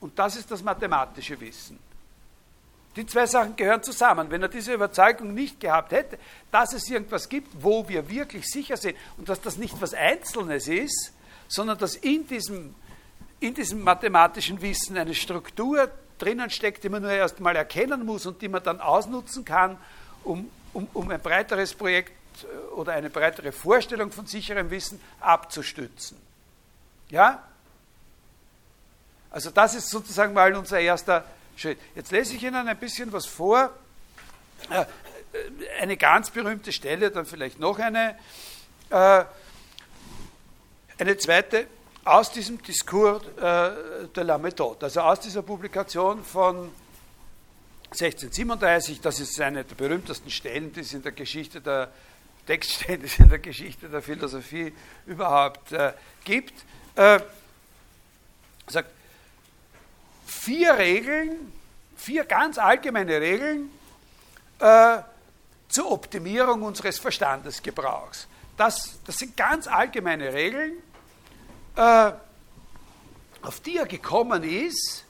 Und das ist das mathematische Wissen. Die zwei Sachen gehören zusammen. Wenn er diese Überzeugung nicht gehabt hätte, dass es irgendwas gibt, wo wir wirklich sicher sind und dass das nicht was Einzelnes ist, sondern dass in diesem, in diesem mathematischen Wissen eine Struktur drinnen steckt, die man nur erst mal erkennen muss und die man dann ausnutzen kann, um, um, um ein breiteres Projekt oder eine breitere Vorstellung von sicherem Wissen abzustützen. Ja? Also das ist sozusagen mal unser erster Schritt. Jetzt lese ich Ihnen ein bisschen was vor. Äh, eine ganz berühmte Stelle, dann vielleicht noch eine. Äh, eine zweite aus diesem Diskurs de la Méthode, also aus dieser Publikation von 1637, das ist eine der berühmtesten Stellen, die es in der Geschichte der Textstände in der Geschichte der Philosophie überhaupt äh, gibt. Äh, sagt, vier Regeln, vier ganz allgemeine Regeln äh, zur Optimierung unseres Verstandesgebrauchs. Das, das sind ganz allgemeine Regeln, äh, auf die er gekommen ist,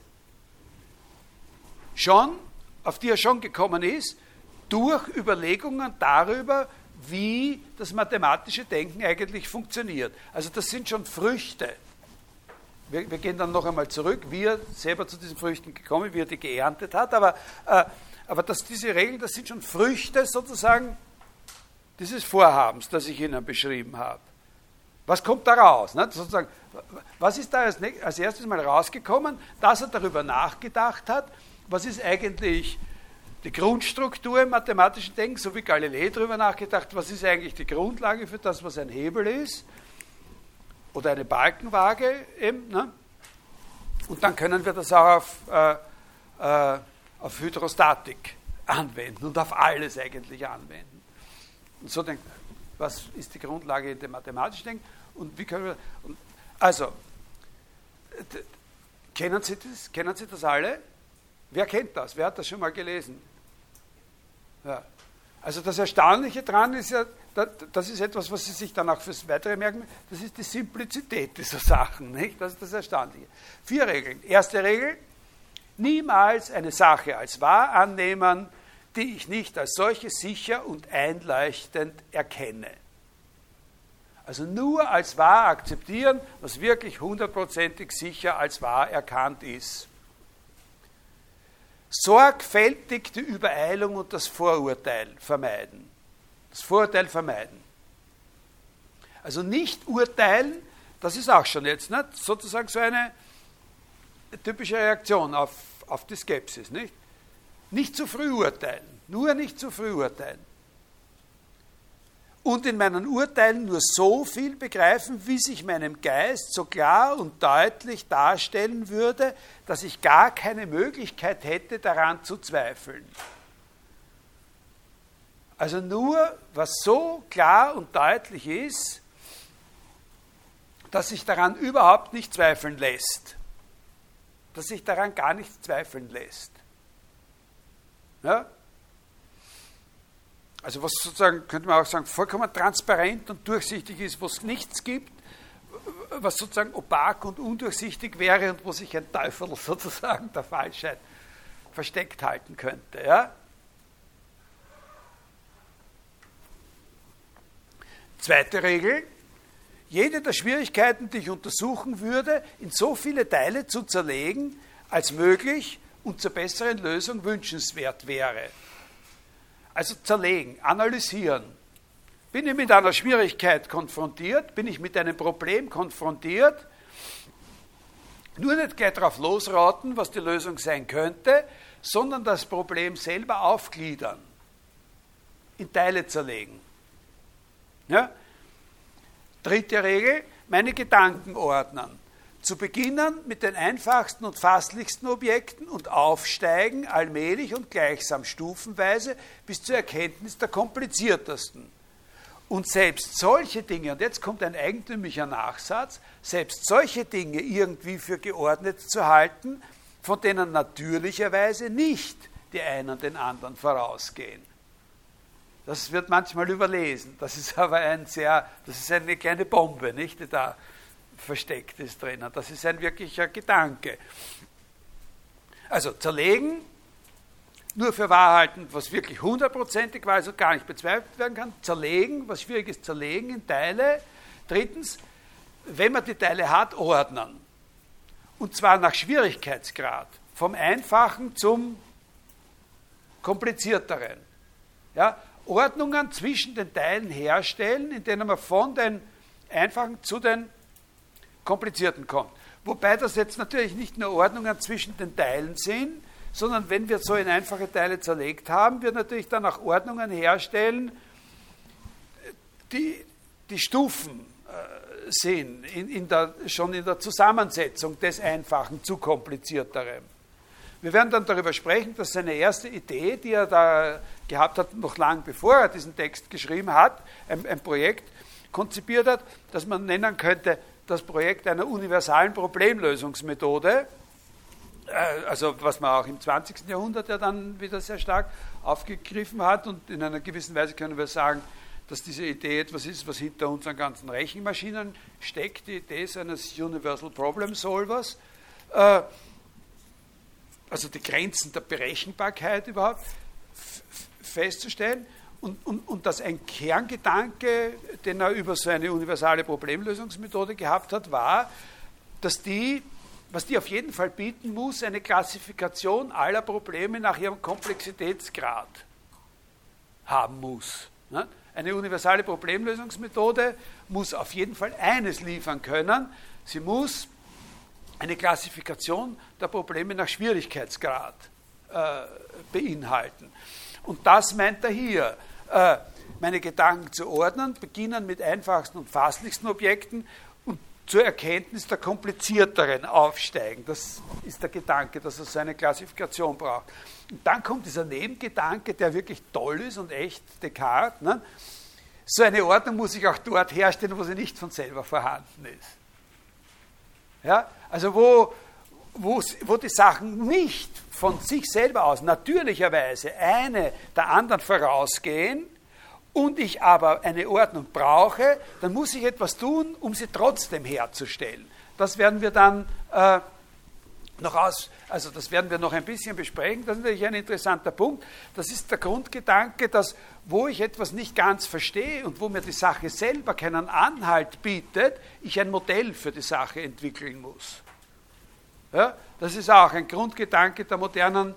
schon, auf die er schon gekommen ist, durch Überlegungen darüber, wie das mathematische Denken eigentlich funktioniert. Also das sind schon Früchte. Wir, wir, gehen dann noch einmal zurück, wie er selber zu diesen Früchten gekommen, wie er die geerntet hat, aber, äh, aber dass diese Regeln, das sind schon Früchte sozusagen dieses Vorhabens, das ich Ihnen beschrieben habe. Was kommt da raus? Ne? Sozusagen, was ist da als, als erstes mal rausgekommen? Dass er darüber nachgedacht hat, was ist eigentlich die Grundstruktur im mathematischen Denken, so wie Galilei darüber nachgedacht, was ist eigentlich die Grundlage für das, was ein Hebel ist oder eine Balkenwaage eben. Ne? Und dann können wir das auch auf, äh, äh, auf Hydrostatik anwenden und auf alles eigentlich anwenden. Und so denkt, was ist die Grundlage in dem mathematischen Denken und wie können wir. Und also, kennen Sie das? Kennen Sie das alle? Wer kennt das? Wer hat das schon mal gelesen? Ja. Also das Erstaunliche daran ist ja, das ist etwas, was Sie sich dann auch fürs Weitere merken, das ist die Simplizität dieser Sachen. Nicht? Das ist das Erstaunliche. Vier Regeln. Erste Regel, niemals eine Sache als wahr annehmen, die ich nicht als solche sicher und einleuchtend erkenne. Also nur als wahr akzeptieren, was wirklich hundertprozentig sicher als wahr erkannt ist sorgfältig die Übereilung und das Vorurteil vermeiden. Das Vorurteil vermeiden. Also nicht urteilen, das ist auch schon jetzt nicht? sozusagen so eine typische Reaktion auf, auf die Skepsis. Nicht? nicht zu früh urteilen, nur nicht zu früh urteilen und in meinen Urteilen nur so viel begreifen, wie sich meinem Geist so klar und deutlich darstellen würde, dass ich gar keine Möglichkeit hätte, daran zu zweifeln. Also nur, was so klar und deutlich ist, dass sich daran überhaupt nicht zweifeln lässt. Dass sich daran gar nicht zweifeln lässt. Ja? Also was sozusagen, könnte man auch sagen, vollkommen transparent und durchsichtig ist, wo es nichts gibt, was sozusagen opak und undurchsichtig wäre und wo sich ein Teufel sozusagen der Falschheit versteckt halten könnte. Ja? Zweite Regel, jede der Schwierigkeiten, die ich untersuchen würde, in so viele Teile zu zerlegen, als möglich und zur besseren Lösung wünschenswert wäre. Also zerlegen, analysieren. Bin ich mit einer Schwierigkeit konfrontiert? Bin ich mit einem Problem konfrontiert? Nur nicht gleich darauf losraten, was die Lösung sein könnte, sondern das Problem selber aufgliedern, in Teile zerlegen. Ja? Dritte Regel, meine Gedanken ordnen. Zu beginnen mit den einfachsten und fasslichsten Objekten und aufsteigen allmählich und gleichsam stufenweise bis zur Erkenntnis der kompliziertesten. Und selbst solche Dinge, und jetzt kommt ein eigentümlicher Nachsatz, selbst solche Dinge irgendwie für geordnet zu halten, von denen natürlicherweise nicht die einen den anderen vorausgehen. Das wird manchmal überlesen. Das ist aber ein sehr, das ist eine kleine Bombe, nicht, da versteckt ist drinnen. Das ist ein wirklicher Gedanke. Also zerlegen, nur für wahr halten, was wirklich hundertprozentig war, also gar nicht bezweifelt werden kann. Zerlegen, was schwierig ist, zerlegen in Teile. Drittens, wenn man die Teile hat, ordnen. Und zwar nach Schwierigkeitsgrad. Vom Einfachen zum Komplizierteren. Ja, Ordnungen zwischen den Teilen herstellen, in denen man von den Einfachen zu den Komplizierten kommt. Wobei das jetzt natürlich nicht nur Ordnungen zwischen den Teilen sind, sondern wenn wir so in einfache Teile zerlegt haben, wir natürlich dann auch Ordnungen herstellen, die, die Stufen äh, sind, in, in der, schon in der Zusammensetzung des Einfachen zu komplizierterem. Wir werden dann darüber sprechen, dass seine erste Idee, die er da gehabt hat, noch lang bevor er diesen Text geschrieben hat, ein, ein Projekt konzipiert hat, das man nennen könnte das Projekt einer universalen Problemlösungsmethode, äh, also was man auch im 20. Jahrhundert ja dann wieder sehr stark aufgegriffen hat und in einer gewissen Weise können wir sagen, dass diese Idee etwas ist, was hinter unseren ganzen Rechenmaschinen steckt, die Idee eines Universal Problem Solvers, äh, also die Grenzen der Berechenbarkeit überhaupt festzustellen und, und, und dass ein Kerngedanke, den er über so eine universale Problemlösungsmethode gehabt hat, war, dass die, was die auf jeden Fall bieten muss, eine Klassifikation aller Probleme nach ihrem Komplexitätsgrad haben muss. Ne? Eine universale Problemlösungsmethode muss auf jeden Fall eines liefern können. Sie muss eine Klassifikation der Probleme nach Schwierigkeitsgrad äh, beinhalten. Und das meint er hier. Äh, meine Gedanken zu ordnen, beginnen mit einfachsten und fasslichsten Objekten und zur Erkenntnis der komplizierteren aufsteigen. Das ist der Gedanke, dass er so eine Klassifikation braucht. Und dann kommt dieser Nebengedanke, der wirklich toll ist und echt Descartes. Ne? So eine Ordnung muss ich auch dort herstellen, wo sie nicht von selber vorhanden ist. Ja? Also wo, wo, wo die Sachen nicht von sich selber aus natürlicherweise eine der anderen vorausgehen und ich aber eine Ordnung brauche, dann muss ich etwas tun, um sie trotzdem herzustellen. Das werden wir dann äh, noch aus, also das werden wir noch ein bisschen besprechen. Das ist natürlich ein interessanter Punkt. Das ist der Grundgedanke, dass wo ich etwas nicht ganz verstehe und wo mir die Sache selber keinen Anhalt bietet, ich ein Modell für die Sache entwickeln muss. Ja, das ist auch ein Grundgedanke der modernen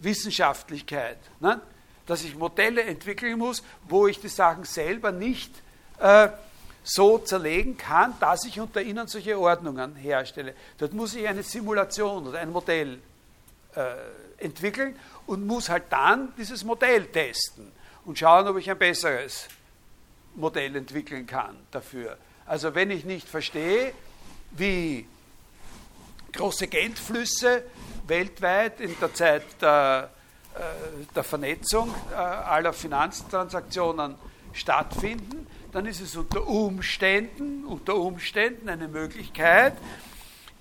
Wissenschaftlichkeit, ne? dass ich Modelle entwickeln muss, wo ich die Sachen selber nicht äh, so zerlegen kann, dass ich unter ihnen solche Ordnungen herstelle. Dort muss ich eine Simulation oder ein Modell äh, entwickeln und muss halt dann dieses Modell testen und schauen, ob ich ein besseres Modell entwickeln kann dafür. Also wenn ich nicht verstehe, wie große Geldflüsse weltweit in der Zeit der, äh, der Vernetzung äh, aller Finanztransaktionen stattfinden, dann ist es unter Umständen, unter Umständen eine Möglichkeit,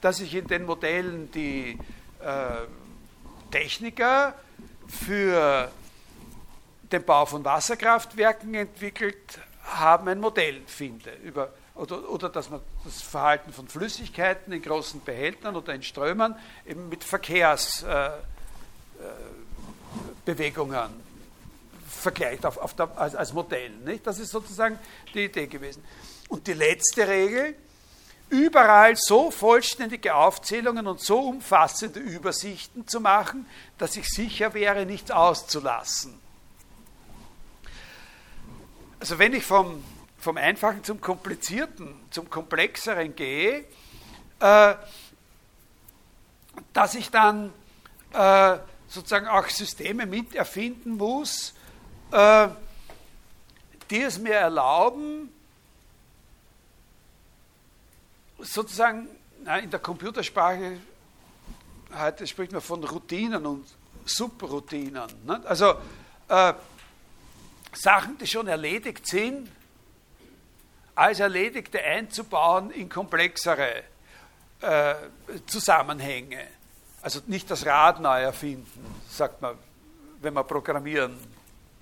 dass ich in den Modellen die äh, Techniker für den Bau von Wasserkraftwerken entwickelt haben, ein Modell finde. Über oder, oder dass man das Verhalten von Flüssigkeiten in großen Behältern oder in Strömen eben mit Verkehrsbewegungen äh, vergleicht auf, auf der, als, als, Modell. Nicht? Das ist sozusagen die Idee gewesen. Und die letzte Regel, überall so vollständige Aufzählungen und so umfassende Übersichten zu machen, dass ich sicher wäre, nichts auszulassen. Also wenn ich vom vom Einfachen zum Komplizierten, zum Komplexeren gehe, äh, dass ich dann äh, sozusagen auch Systeme miterfinden muss, äh, die es mir erlauben, sozusagen na, in der Computersprache, heute spricht man von Routinen und Subroutinen. Ne? Also äh, Sachen, die schon erledigt sind, als Erledigte einzubauen in komplexere äh, Zusammenhänge. Also nicht das Rad neu erfinden, sagt man, wenn man programmieren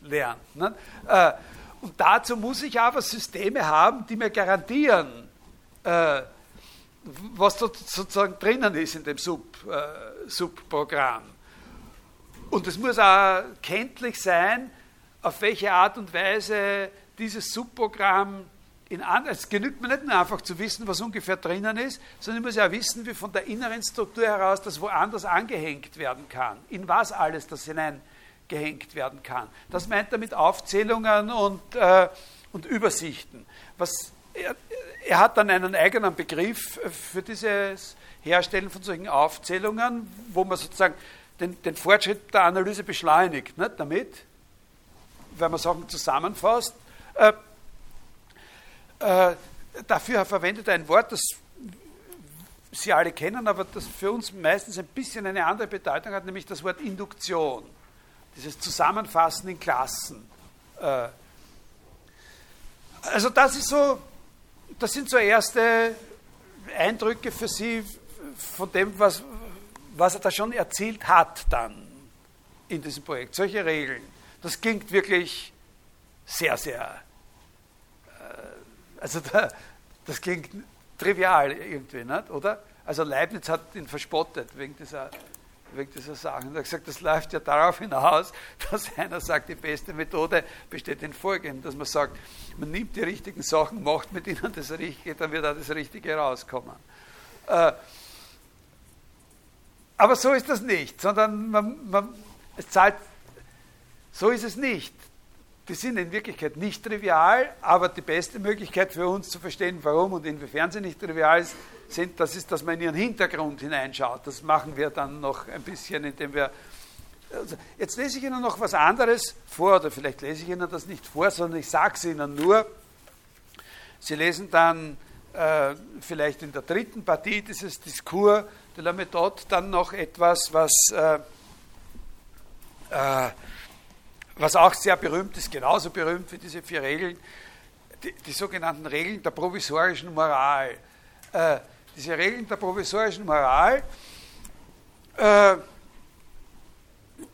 lernt. Ne? Äh, und dazu muss ich aber Systeme haben, die mir garantieren, äh, was dort sozusagen drinnen ist in dem Sub, äh, Subprogramm. Und es muss auch kenntlich sein, auf welche Art und Weise dieses Subprogramm es genügt mir nicht nur einfach zu wissen, was ungefähr drinnen ist, sondern ich muss ja wissen, wie von der inneren Struktur heraus das woanders angehängt werden kann. In was alles das hineingehängt werden kann. Das meint er mit Aufzählungen und, äh, und Übersichten. Was, er, er hat dann einen eigenen Begriff für dieses Herstellen von solchen Aufzählungen, wo man sozusagen den, den Fortschritt der Analyse beschleunigt. Nicht? Damit, wenn man Sachen zusammenfasst, äh, äh, dafür verwendet er ein Wort, das Sie alle kennen, aber das für uns meistens ein bisschen eine andere Bedeutung hat, nämlich das Wort Induktion. Dieses Zusammenfassen in Klassen. Äh, also das ist so, das sind so erste Eindrücke für Sie von dem, was, was er da schon erzielt hat dann in diesem Projekt. Solche Regeln. Das klingt wirklich sehr, sehr also da, das klingt trivial irgendwie, nicht? oder? Also Leibniz hat ihn verspottet wegen dieser, wegen dieser Sachen. Er hat gesagt, das läuft ja darauf hinaus, dass einer sagt, die beste Methode besteht in Folgendem, dass man sagt, man nimmt die richtigen Sachen, macht mit ihnen das Richtige, dann wird auch das Richtige rauskommen. Äh, aber so ist das nicht, sondern man, man, es zahlt, so ist es nicht. Die sind in Wirklichkeit nicht trivial, aber die beste Möglichkeit für uns zu verstehen, warum und inwiefern sie nicht trivial sind, das ist, dass man in ihren Hintergrund hineinschaut. Das machen wir dann noch ein bisschen, indem wir. Also jetzt lese ich Ihnen noch was anderes vor, oder vielleicht lese ich Ihnen das nicht vor, sondern ich sage es Ihnen nur. Sie lesen dann äh, vielleicht in der dritten Partie dieses Diskurs de la Méthode dann noch etwas, was. Äh, äh, was auch sehr berühmt ist, genauso berühmt wie diese vier Regeln, die, die sogenannten Regeln der provisorischen Moral. Äh, diese Regeln der provisorischen Moral, äh,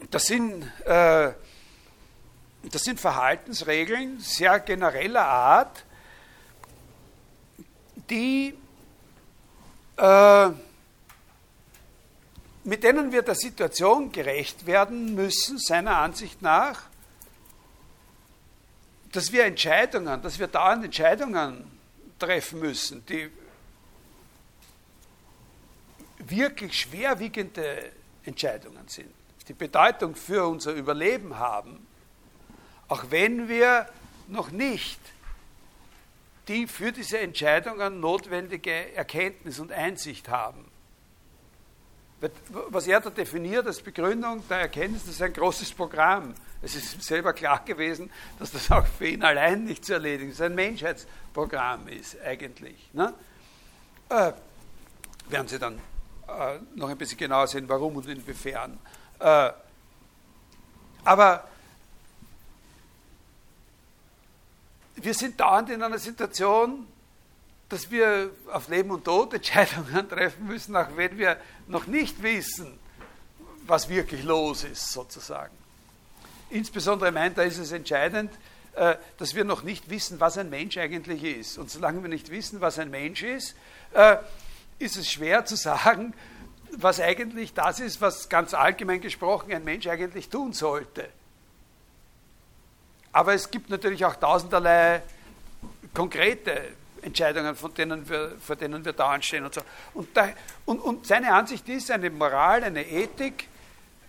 das, sind, äh, das sind Verhaltensregeln sehr genereller Art, die äh, mit denen wir der Situation gerecht werden müssen, seiner Ansicht nach, dass wir Entscheidungen, dass wir dauernd Entscheidungen treffen müssen, die wirklich schwerwiegende Entscheidungen sind, die Bedeutung für unser Überleben haben, auch wenn wir noch nicht die für diese Entscheidungen notwendige Erkenntnis und Einsicht haben. Was er da definiert als Begründung der Erkenntnis, das ist ein großes Programm. Es ist selber klar gewesen, dass das auch für ihn allein nicht zu erledigen ist. Ein Menschheitsprogramm ist eigentlich. Ne? Äh, werden Sie dann äh, noch ein bisschen genauer sehen, warum und inwiefern. Äh, aber wir sind dauernd in einer Situation, dass wir auf Leben und Tod Entscheidungen treffen müssen, auch wenn wir noch nicht wissen, was wirklich los ist, sozusagen. Insbesondere meint, da ist es entscheidend, äh, dass wir noch nicht wissen, was ein Mensch eigentlich ist. Und solange wir nicht wissen, was ein Mensch ist, äh, ist es schwer zu sagen, was eigentlich das ist, was ganz allgemein gesprochen ein Mensch eigentlich tun sollte. Aber es gibt natürlich auch tausenderlei konkrete Entscheidungen, von denen wir, vor denen wir dauernd stehen und so. Und, da, und, und seine Ansicht ist, eine Moral, eine Ethik,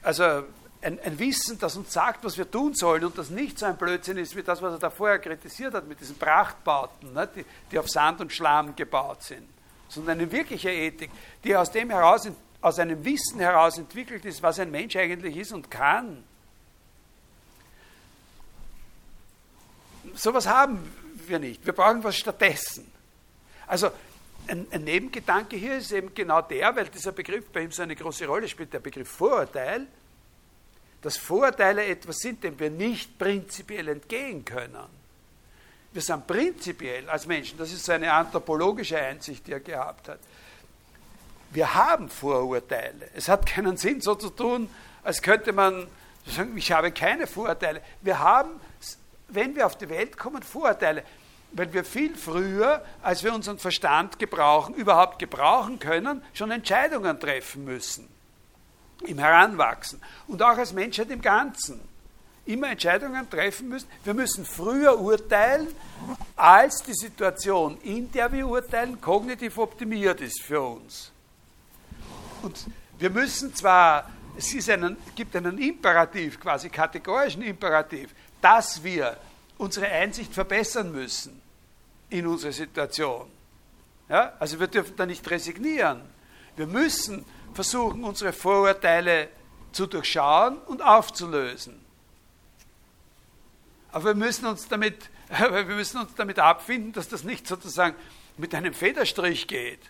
also ein, ein, Wissen, das uns sagt, was wir tun sollen und das nicht so ein Blödsinn ist wie das, was er da vorher kritisiert hat mit diesen Prachtbauten, ne, die, die, auf Sand und Schlamm gebaut sind, sondern eine wirkliche Ethik, die aus dem heraus, aus einem Wissen heraus entwickelt ist, was ein Mensch eigentlich ist und kann. Sowas haben wir nicht. Wir brauchen was stattdessen. Also ein, ein, Nebengedanke hier ist eben genau der, weil dieser Begriff bei ihm so eine große Rolle spielt, der Begriff Vorurteil, dass Vorurteile etwas sind, dem wir nicht prinzipiell entgehen können. Wir sind prinzipiell als Menschen, das ist so eine anthropologische Einsicht, die er gehabt hat. Wir haben Vorurteile. Es hat keinen Sinn, so zu tun, als könnte man sagen, ich habe keine Vorurteile. Wir haben, wenn wir auf die Welt kommen, Vorurteile weil wir viel früher, als wir unseren Verstand gebrauchen, überhaupt gebrauchen können, schon Entscheidungen treffen müssen im Heranwachsen und auch als Menschheit im Ganzen immer Entscheidungen treffen müssen. Wir müssen früher urteilen, als die Situation, in der wir urteilen, kognitiv optimiert ist für uns. Und wir müssen zwar, es einen, gibt einen Imperativ, quasi kategorischen Imperativ, dass wir unsere Einsicht verbessern müssen in unserer Situation. Ja? Also wir dürfen da nicht resignieren. Wir müssen versuchen, unsere Vorurteile zu durchschauen und aufzulösen. Aber wir müssen uns damit, wir müssen uns damit abfinden, dass das nicht sozusagen mit einem Federstrich geht.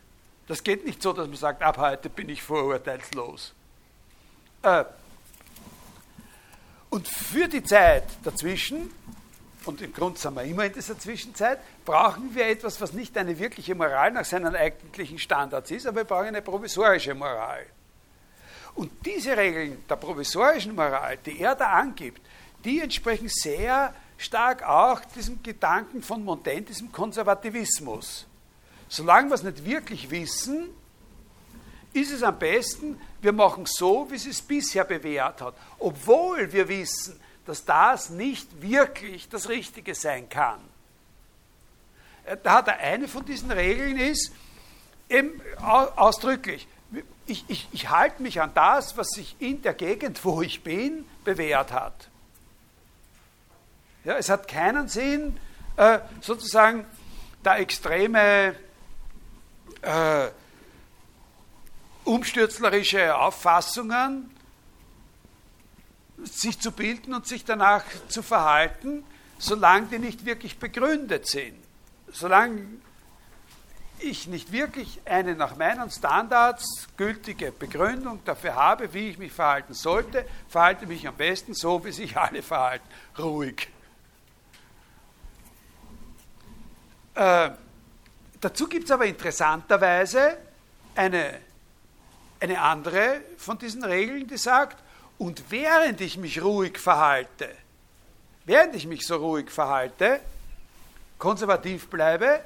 Das geht nicht so, dass man sagt, ab heute bin ich vorurteilslos. Äh, und für die Zeit dazwischen und im Grunde sind wir immer in dieser Zwischenzeit, brauchen wir etwas, was nicht eine wirkliche Moral nach seinen eigentlichen Standards ist, aber wir brauchen eine provisorische Moral. Und diese Regeln der provisorischen Moral, die er da angibt, die entsprechen sehr stark auch diesem Gedanken von Montaigne, diesem Konservativismus. Solange wir es nicht wirklich wissen, ist es am besten, wir machen so, wie es es bisher bewährt hat. Obwohl wir wissen, dass das nicht wirklich das Richtige sein kann. Äh, da hat er eine von diesen Regeln ist, eben ausdrücklich, ich, ich, ich halte mich an das, was sich in der Gegend, wo ich bin, bewährt hat. Ja, es hat keinen Sinn, äh, sozusagen da extreme äh, umstürzlerische Auffassungen sich zu bilden und sich danach zu verhalten, solange die nicht wirklich begründet sind. Solange ich nicht wirklich eine nach meinen Standards gültige Begründung dafür habe, wie ich mich verhalten sollte, verhalte mich am besten so, wie sich alle verhalten, ruhig. Äh, dazu gibt es aber interessanterweise eine, eine andere von diesen Regeln, die sagt, und während ich mich ruhig verhalte, während ich mich so ruhig verhalte, konservativ bleibe,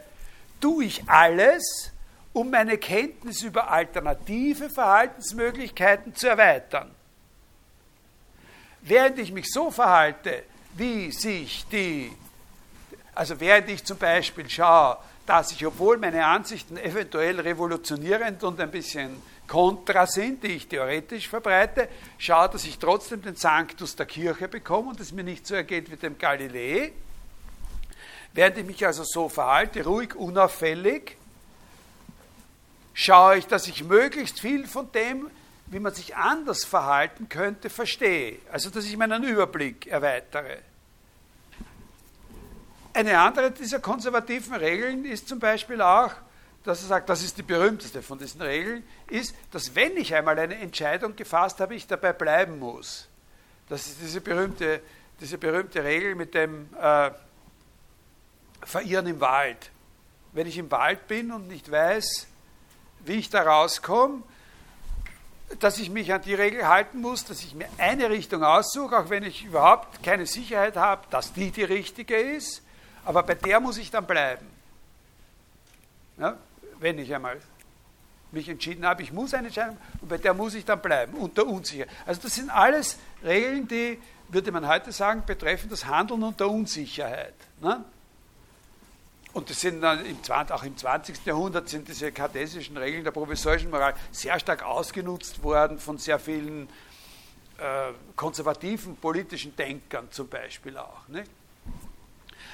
tue ich alles, um meine Kenntnis über alternative Verhaltensmöglichkeiten zu erweitern. Während ich mich so verhalte, wie sich die, also während ich zum Beispiel schaue, dass ich, obwohl meine Ansichten eventuell revolutionierend und ein bisschen kontra sind, die ich theoretisch verbreite, schaue, dass ich trotzdem den Sanctus der Kirche bekomme und es mir nicht so ergeht wie dem Galilei, Während ich mich also so verhalte, ruhig, unauffällig, schaue ich, dass ich möglichst viel von dem, wie man sich anders verhalten könnte, verstehe. Also, dass ich meinen Überblick erweitere. Eine andere dieser konservativen Regeln ist zum Beispiel auch, dass er sagt, das ist die berühmteste von diesen Regeln, ist, dass wenn ich einmal eine Entscheidung gefasst habe, ich dabei bleiben muss. Das ist diese berühmte, diese berühmte Regel mit dem, äh, verirren im Wald. Wenn ich im Wald bin und nicht weiß, wie ich da rauskomme, dass ich mich an die Regel halten muss, dass ich mir eine Richtung aussuche, auch wenn ich überhaupt keine Sicherheit habe, dass die die richtige ist, aber bei der muss ich dann bleiben. Ja, wenn ich einmal mich entschieden habe, ich muss eine Entscheidung, und bei der muss ich dann bleiben, unter Unsicherheit. Also das sind alles Regeln, die, würde man heute sagen, betreffen das Handeln unter Unsicherheit. Ne? Und das sind dann im 20, auch im 20. Jahrhundert sind diese kartesischen Regeln der provisorischen Moral sehr stark ausgenutzt worden von sehr vielen äh, konservativen politischen Denkern zum Beispiel auch. Nicht?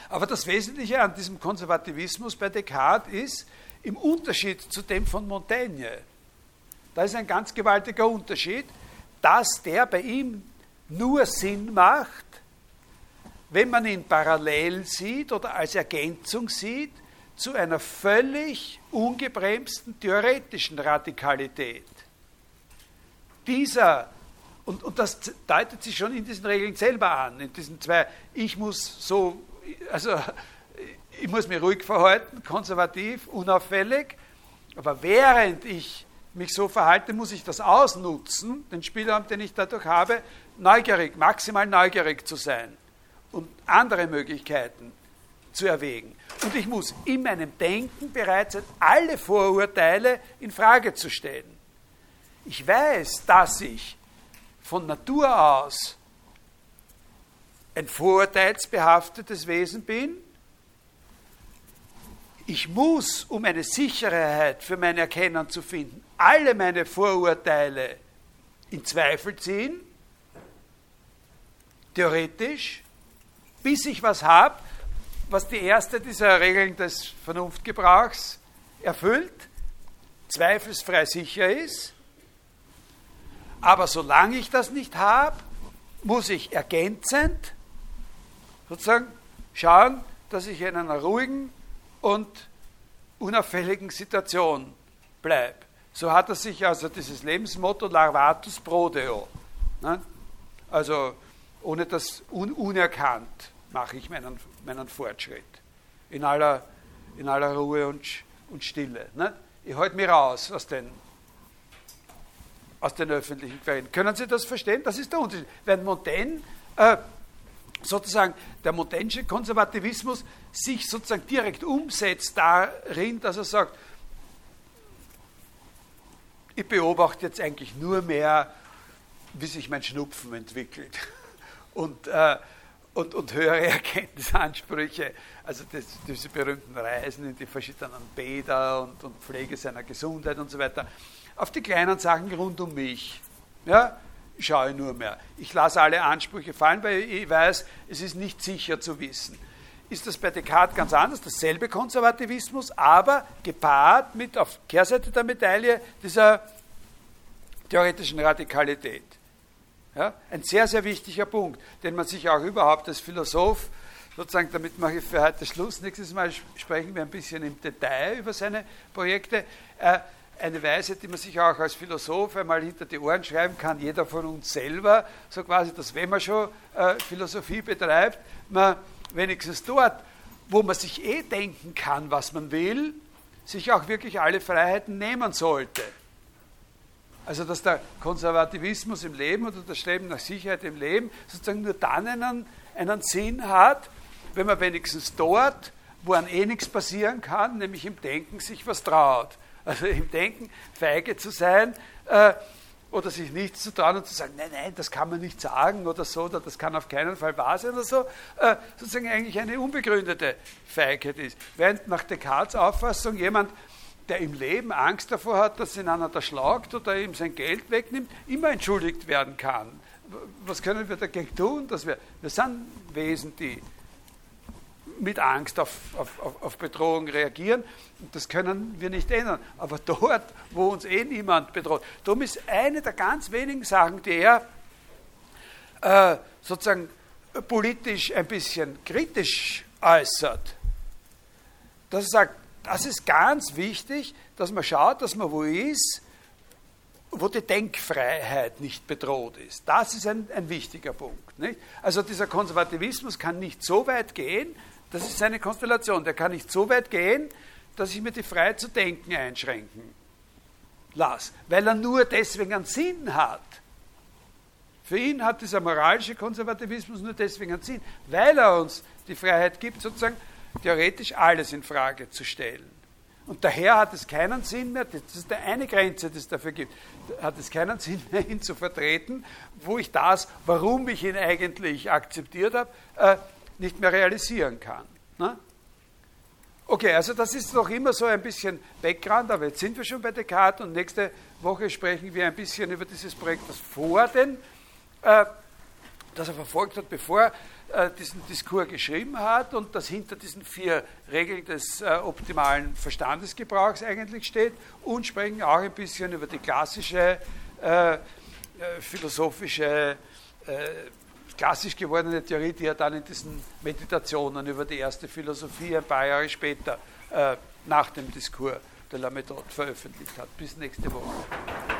Aber das Wesentliche an diesem Konservativismus bei Descartes ist, im Unterschied zu dem von Montaigne, da ist ein ganz gewaltiger Unterschied, dass der bei ihm nur Sinn macht, wenn man ihn parallel sieht oder als Ergänzung sieht zu einer völlig ungebremsten theoretischen Radikalität. Dieser, und, und das deutet sich schon in diesen Regeln selber an, in diesen zwei, ich muss so, also ich muss mich ruhig verhalten, konservativ, unauffällig, aber während ich mich so verhalte, muss ich das ausnutzen, den Spielraum, den ich dadurch habe, neugierig, maximal neugierig zu sein und andere Möglichkeiten zu erwägen. Und ich muss in meinem Denken bereit sein, alle Vorurteile in Frage zu stellen. Ich weiß, dass ich von Natur aus ein vorurteilsbehaftetes Wesen bin. Ich muss, um eine Sicherheit für mein Erkennen zu finden, alle meine Vorurteile in Zweifel ziehen, theoretisch, bis ich was habe, was die erste dieser Regeln des Vernunftgebrauchs erfüllt, zweifelsfrei sicher ist. Aber solange ich das nicht habe, muss ich ergänzend sozusagen schauen, dass ich in einer ruhigen und unauffälligen Situation bleibe. So hat er sich also dieses Lebensmotto Larvatus Prodeo. Ne? Also ohne das un unerkannt mache ich meinen, meinen Fortschritt. In aller, in aller Ruhe und, und Stille. Ne? Ich halte mich raus aus den, aus den öffentlichen Quellen. Können Sie das verstehen? Das ist der Unterschied. Wenn Montaigne äh, sozusagen der Montaigne Konservativismus sich sozusagen direkt umsetzt darin, dass er sagt, ich beobachte jetzt eigentlich nur mehr, wie sich mein Schnupfen entwickelt und, äh, und, und höhere Erkenntnisansprüche, also das, diese berühmten Reisen in die verschiedenen Bäder und, und Pflege seiner Gesundheit und so weiter, auf die kleinen Sachen rund um mich. Ja, schaue nur mehr. Ich lasse alle Ansprüche fallen, weil ich weiß, es ist nicht sicher zu wissen. Ist das bei Descartes ganz anders, dasselbe Konservativismus, aber gepaart mit auf Kehrseite der Medaille dieser theoretischen Radikalität. Ja, ein sehr, sehr wichtiger Punkt, den man sich auch überhaupt als Philosoph, sozusagen, damit mache ich für heute Schluss, nächstes Mal sprechen wir ein bisschen im Detail über seine Projekte, äh, eine Weise, die man sich auch als Philosoph einmal hinter die Ohren schreiben kann, jeder von uns selber, so quasi, dass wenn man schon äh, Philosophie betreibt, man wenigstens dort, wo man sich eh denken kann, was man will, sich auch wirklich alle Freiheiten nehmen sollte. Also dass der Konservativismus im Leben oder das Streben nach Sicherheit im Leben sozusagen nur dann einen, einen Sinn hat, wenn man wenigstens dort, wo an eh nichts passieren kann, nämlich im Denken sich was traut. Also im Denken feige zu sein äh, oder sich nichts zu trauen und zu sagen, nein, nein, das kann man nicht sagen oder so, oder das kann auf keinen Fall wahr sein oder so, äh, sozusagen eigentlich eine unbegründete Feigheit ist. Während nach Descartes Auffassung jemand der im Leben Angst davor hat, dass ihn einer erschlagt oder ihm sein Geld wegnimmt, immer entschuldigt werden kann. Was können wir dagegen tun? Dass wir, wir sind Wesen, die mit Angst auf, auf, auf Bedrohung reagieren. Das können wir nicht ändern. Aber dort, wo uns eh niemand bedroht, darum ist eine der ganz wenigen Sachen, die er äh, sozusagen politisch ein bisschen kritisch äußert, dass er sagt, das ist ganz wichtig, dass man schaut, dass man wo ist, wo die Denkfreiheit nicht bedroht ist. Das ist ein, ein wichtiger Punkt. Nicht? Also dieser Konservativismus kann nicht so weit gehen, das ist seine Konstellation, der kann nicht so weit gehen, dass ich mir die Freiheit zu denken einschränken lasse, weil er nur deswegen einen Sinn hat. Für ihn hat dieser moralische Konservativismus nur deswegen einen Sinn, weil er uns die Freiheit gibt, sozusagen theoretisch alles in Frage zu stellen. Und daher hat es keinen Sinn mehr, das ist eine Grenze, die es dafür gibt, hat es keinen Sinn mehr, ihn zu vertreten, wo ich das, warum ich ihn eigentlich akzeptiert habe, äh, nicht mehr realisieren kann. Ne? Okay, also das ist noch immer so ein bisschen Background, aber jetzt sind wir schon bei Descartes und nächste Woche sprechen wir ein bisschen über dieses Projekt, das vor den, äh, das er verfolgt hat, bevor äh, diesen Diskurs geschrieben hat und das hinter diesen vier Regeln des äh, optimalen Verstandesgebrauchs eigentlich steht und sprechen auch ein bisschen über die klassische äh, äh philosophische, äh, klassisch gewordene Theorie, die er dann in diesen Meditationen über die erste Philosophie ein paar Jahre später äh, nach dem Diskurs de la Méthode veröffentlicht hat. Bis nächste Woche.